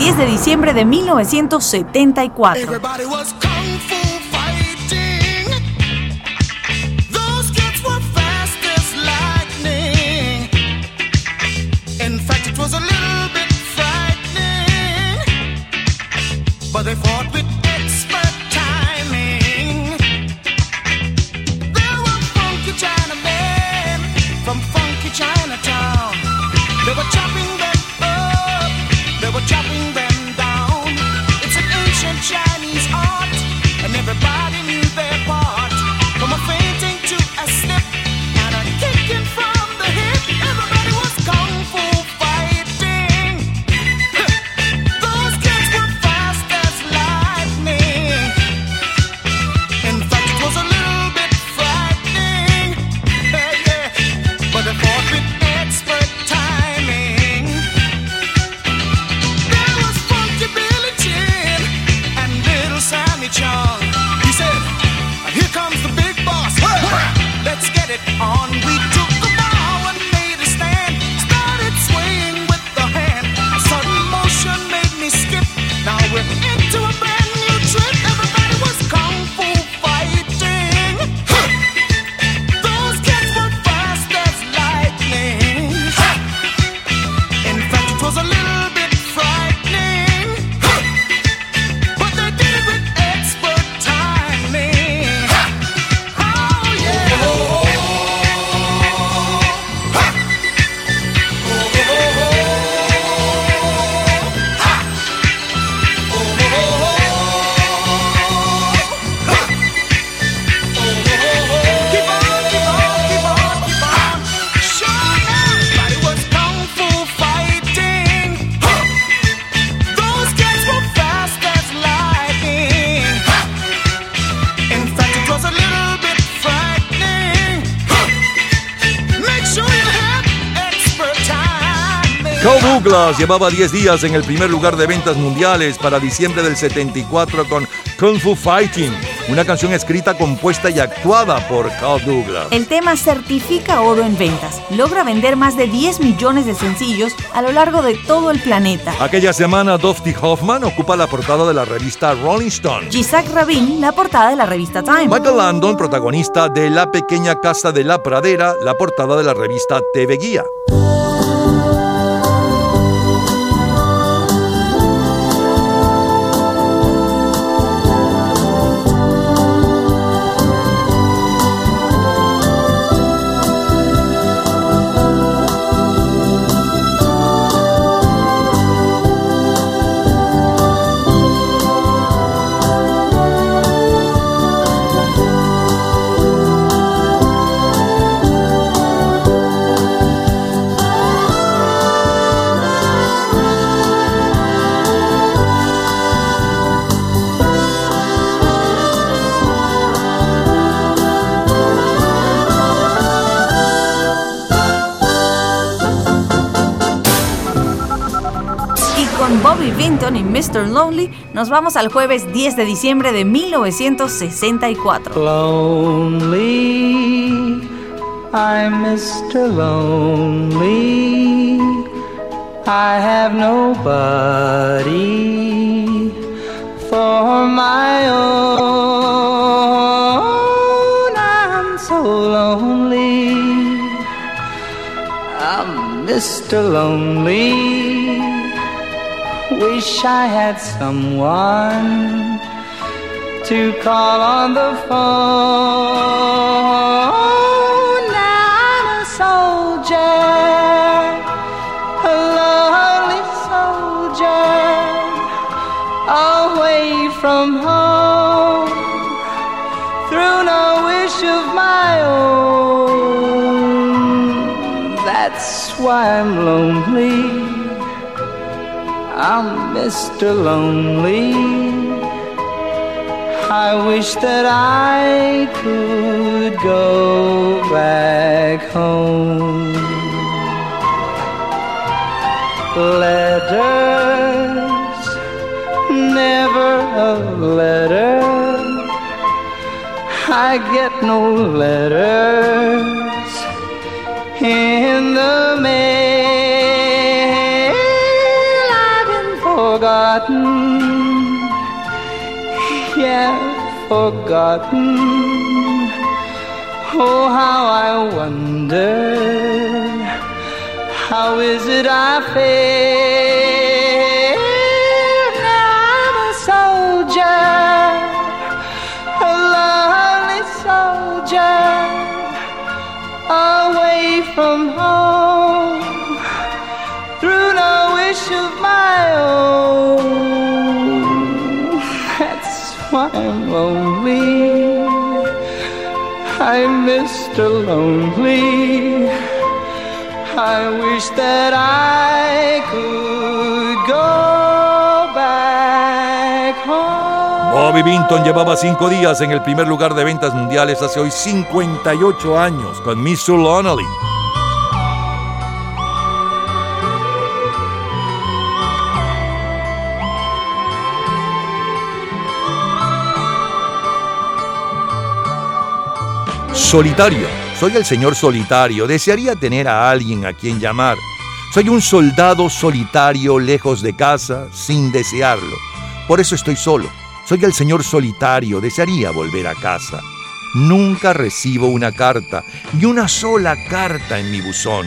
10 de diciembre de 1974. Douglas llevaba 10 días en el primer lugar de ventas mundiales para diciembre del 74 con Kung Fu Fighting, una canción escrita, compuesta y actuada por Carl Douglas. El tema certifica oro en ventas. Logra vender más de 10 millones de sencillos a lo largo de todo el planeta. Aquella semana, Dusty Hoffman ocupa la portada de la revista Rolling Stone. Isaac Rabin, la portada de la revista Time. Michael Landon, protagonista de La pequeña casa de la pradera, la portada de la revista TV Guía. Vinton y Mr. Lonely nos vamos al jueves 10 de diciembre de 1964. Lonely, I'm Mr. Lonely. I have nobody for my own. I'm so lonely. I'm Mr. Lonely. Wish I had someone to call on the phone. Now I'm a soldier, a lonely soldier, away from home, through no wish of my own. That's why I'm lonely. I'm Mr. Lonely. I wish that I could go back home. Letters, never a letter. I get no letters in the mail. Forgotten, yeah, forgotten. Oh, how I wonder, how is it I feel? Now I'm a soldier, a lonely soldier, away from home, lonely. I'm Mr. Lonely. I wish that I could go back home. Bobby Vinton llevaba cinco días en el primer lugar de ventas mundiales hace hoy 58 años con Mr. Lonely. Solitario. Soy el señor solitario. Desearía tener a alguien a quien llamar. Soy un soldado solitario lejos de casa sin desearlo. Por eso estoy solo. Soy el señor solitario. Desearía volver a casa. Nunca recibo una carta, ni una sola carta en mi buzón.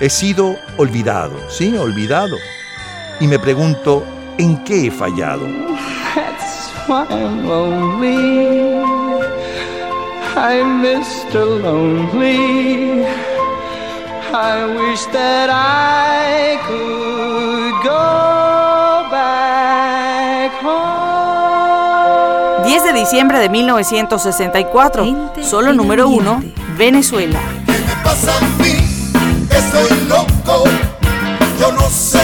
He sido olvidado, sí, olvidado. Y me pregunto, ¿en qué he fallado? I'm Mr. Lonely. I wish that I could go back home. 10 de diciembre de 1964, solo número uno, Venezuela. pasa a mí? Estoy loco, yo no sé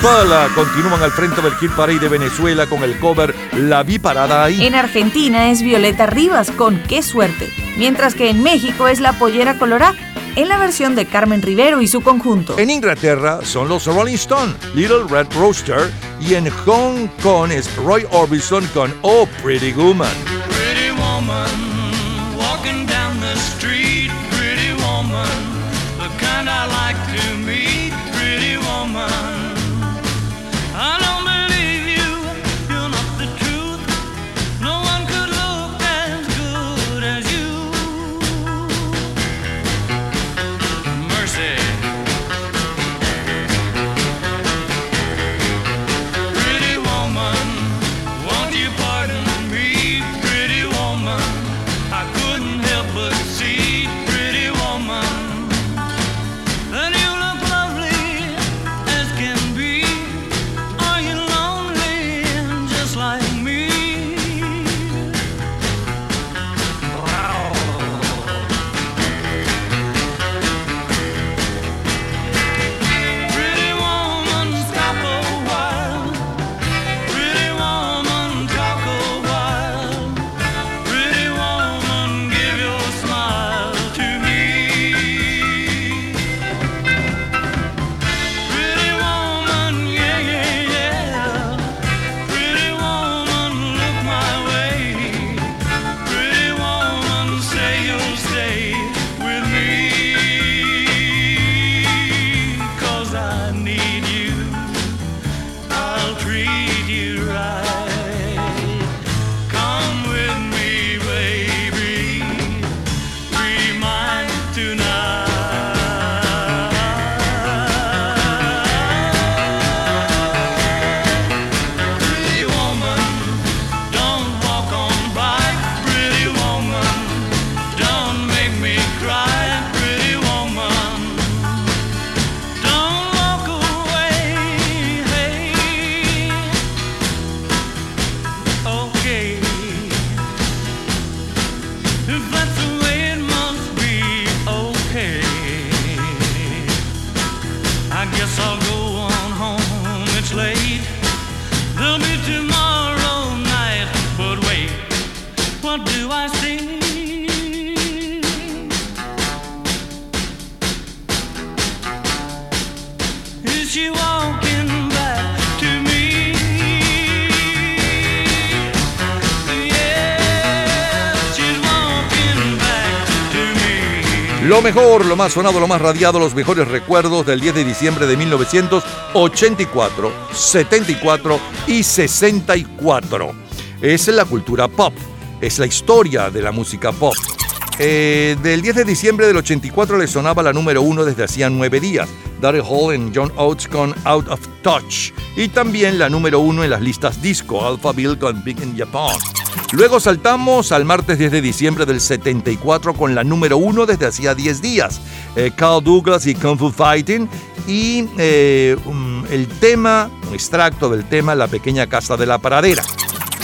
Impala continúan al frente del Hit Parade de Venezuela con el cover La Vi Parada ahí. En Argentina es Violeta Rivas con Qué suerte, mientras que en México es La Pollera Colorá en la versión de Carmen Rivero y su conjunto. En Inglaterra son los Rolling Stone, Little Red Rooster, y en Hong Kong es Roy Orbison con Oh Pretty Woman. Lo mejor, lo más sonado, lo más radiado, los mejores recuerdos del 10 de diciembre de 1984, 74 y 64. Es la cultura pop, es la historia de la música pop. Eh, del 10 de diciembre del 84 le sonaba la número uno desde hacía nueve días. Daryl Hall en John Oates con Out of Touch. Y también la número uno en las listas disco, Alphaville con Big in Japan. Luego saltamos al martes 10 de diciembre del 74 con la número uno desde hacía 10 días. Eh, Carl Douglas y Kung Fu Fighting. Y eh, um, el tema, un extracto del tema La pequeña casa de la paradera.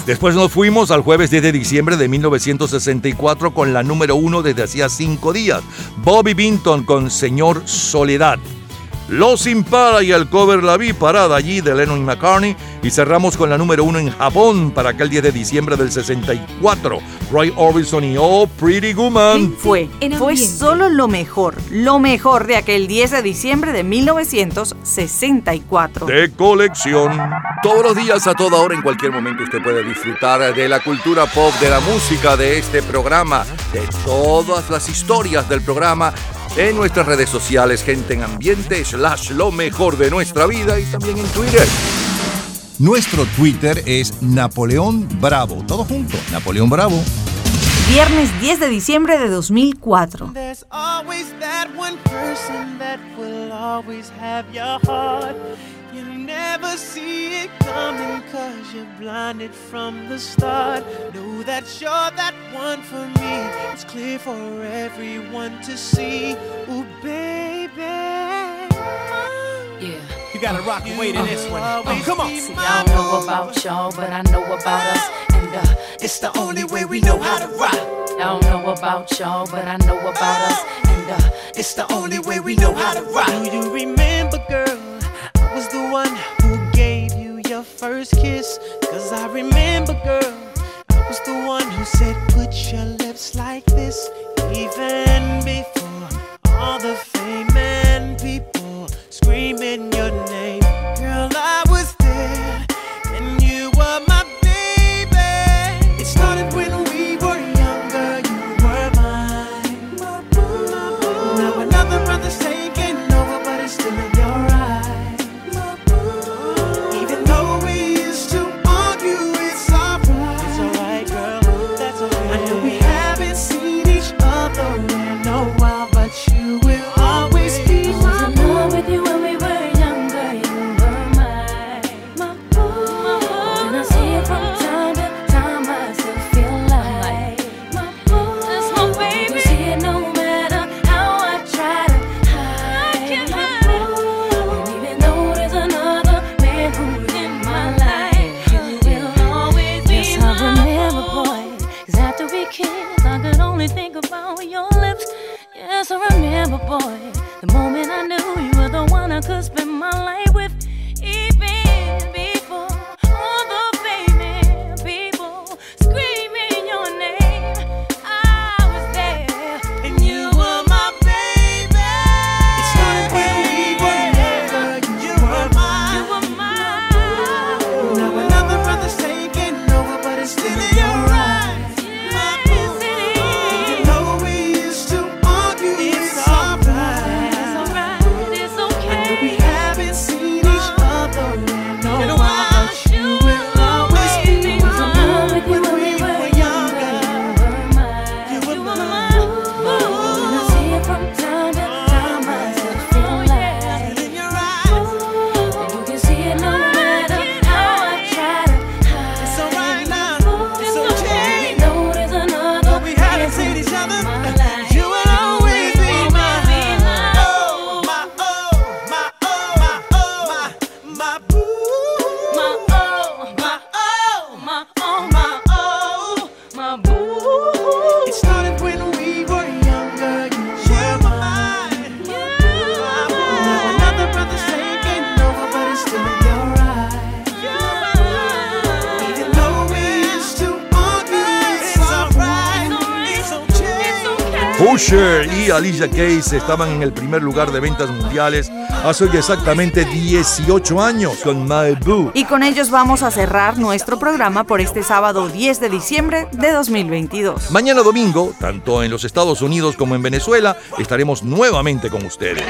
Después nos fuimos al jueves 10 de diciembre de 1964 con la número uno desde hacía cinco días. Bobby Binton con Señor Soledad. Los Impala y el cover La Vi parada allí de Lennon y McCartney. Y cerramos con la número uno en Japón para aquel 10 de diciembre del 64. Roy Orbison y Oh Pretty Woman. Fue, fue solo lo mejor, lo mejor de aquel 10 de diciembre de 1964. De colección. Todos los días, a toda hora, en cualquier momento, usted puede disfrutar de la cultura pop, de la música, de este programa, de todas las historias del programa en nuestras redes sociales, gente en ambiente, slash lo mejor de nuestra vida y también en Twitter. Nuestro Twitter es Napoleón Bravo. Todo junto, Napoleón Bravo. Viernes 10 de diciembre de 2004. Never see it coming cause you're blinded from the start. Know that you're that one for me. It's clear for everyone to see. Ooh, baby. Yeah. You gotta rock and wait in this one. Oh, come on. See, I don't know about y'all, but I know about us. And uh, it's the only way we know how to rock. I don't know about y'all, but I know about us. And uh, it's the only way we know how to rock. Do you remember, girl? first kiss. Cause I remember, girl, I was the one who said, Put your lips like this. Even before all the fame and people screaming. The moment I knew you were the one I could spend my life. Cher y Alicia Keys estaban en el primer lugar de ventas mundiales hace exactamente 18 años con My Boo. Y con ellos vamos a cerrar nuestro programa por este sábado 10 de diciembre de 2022. Mañana domingo, tanto en los Estados Unidos como en Venezuela, estaremos nuevamente con ustedes.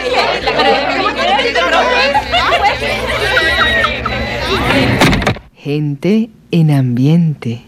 Gente en ambiente.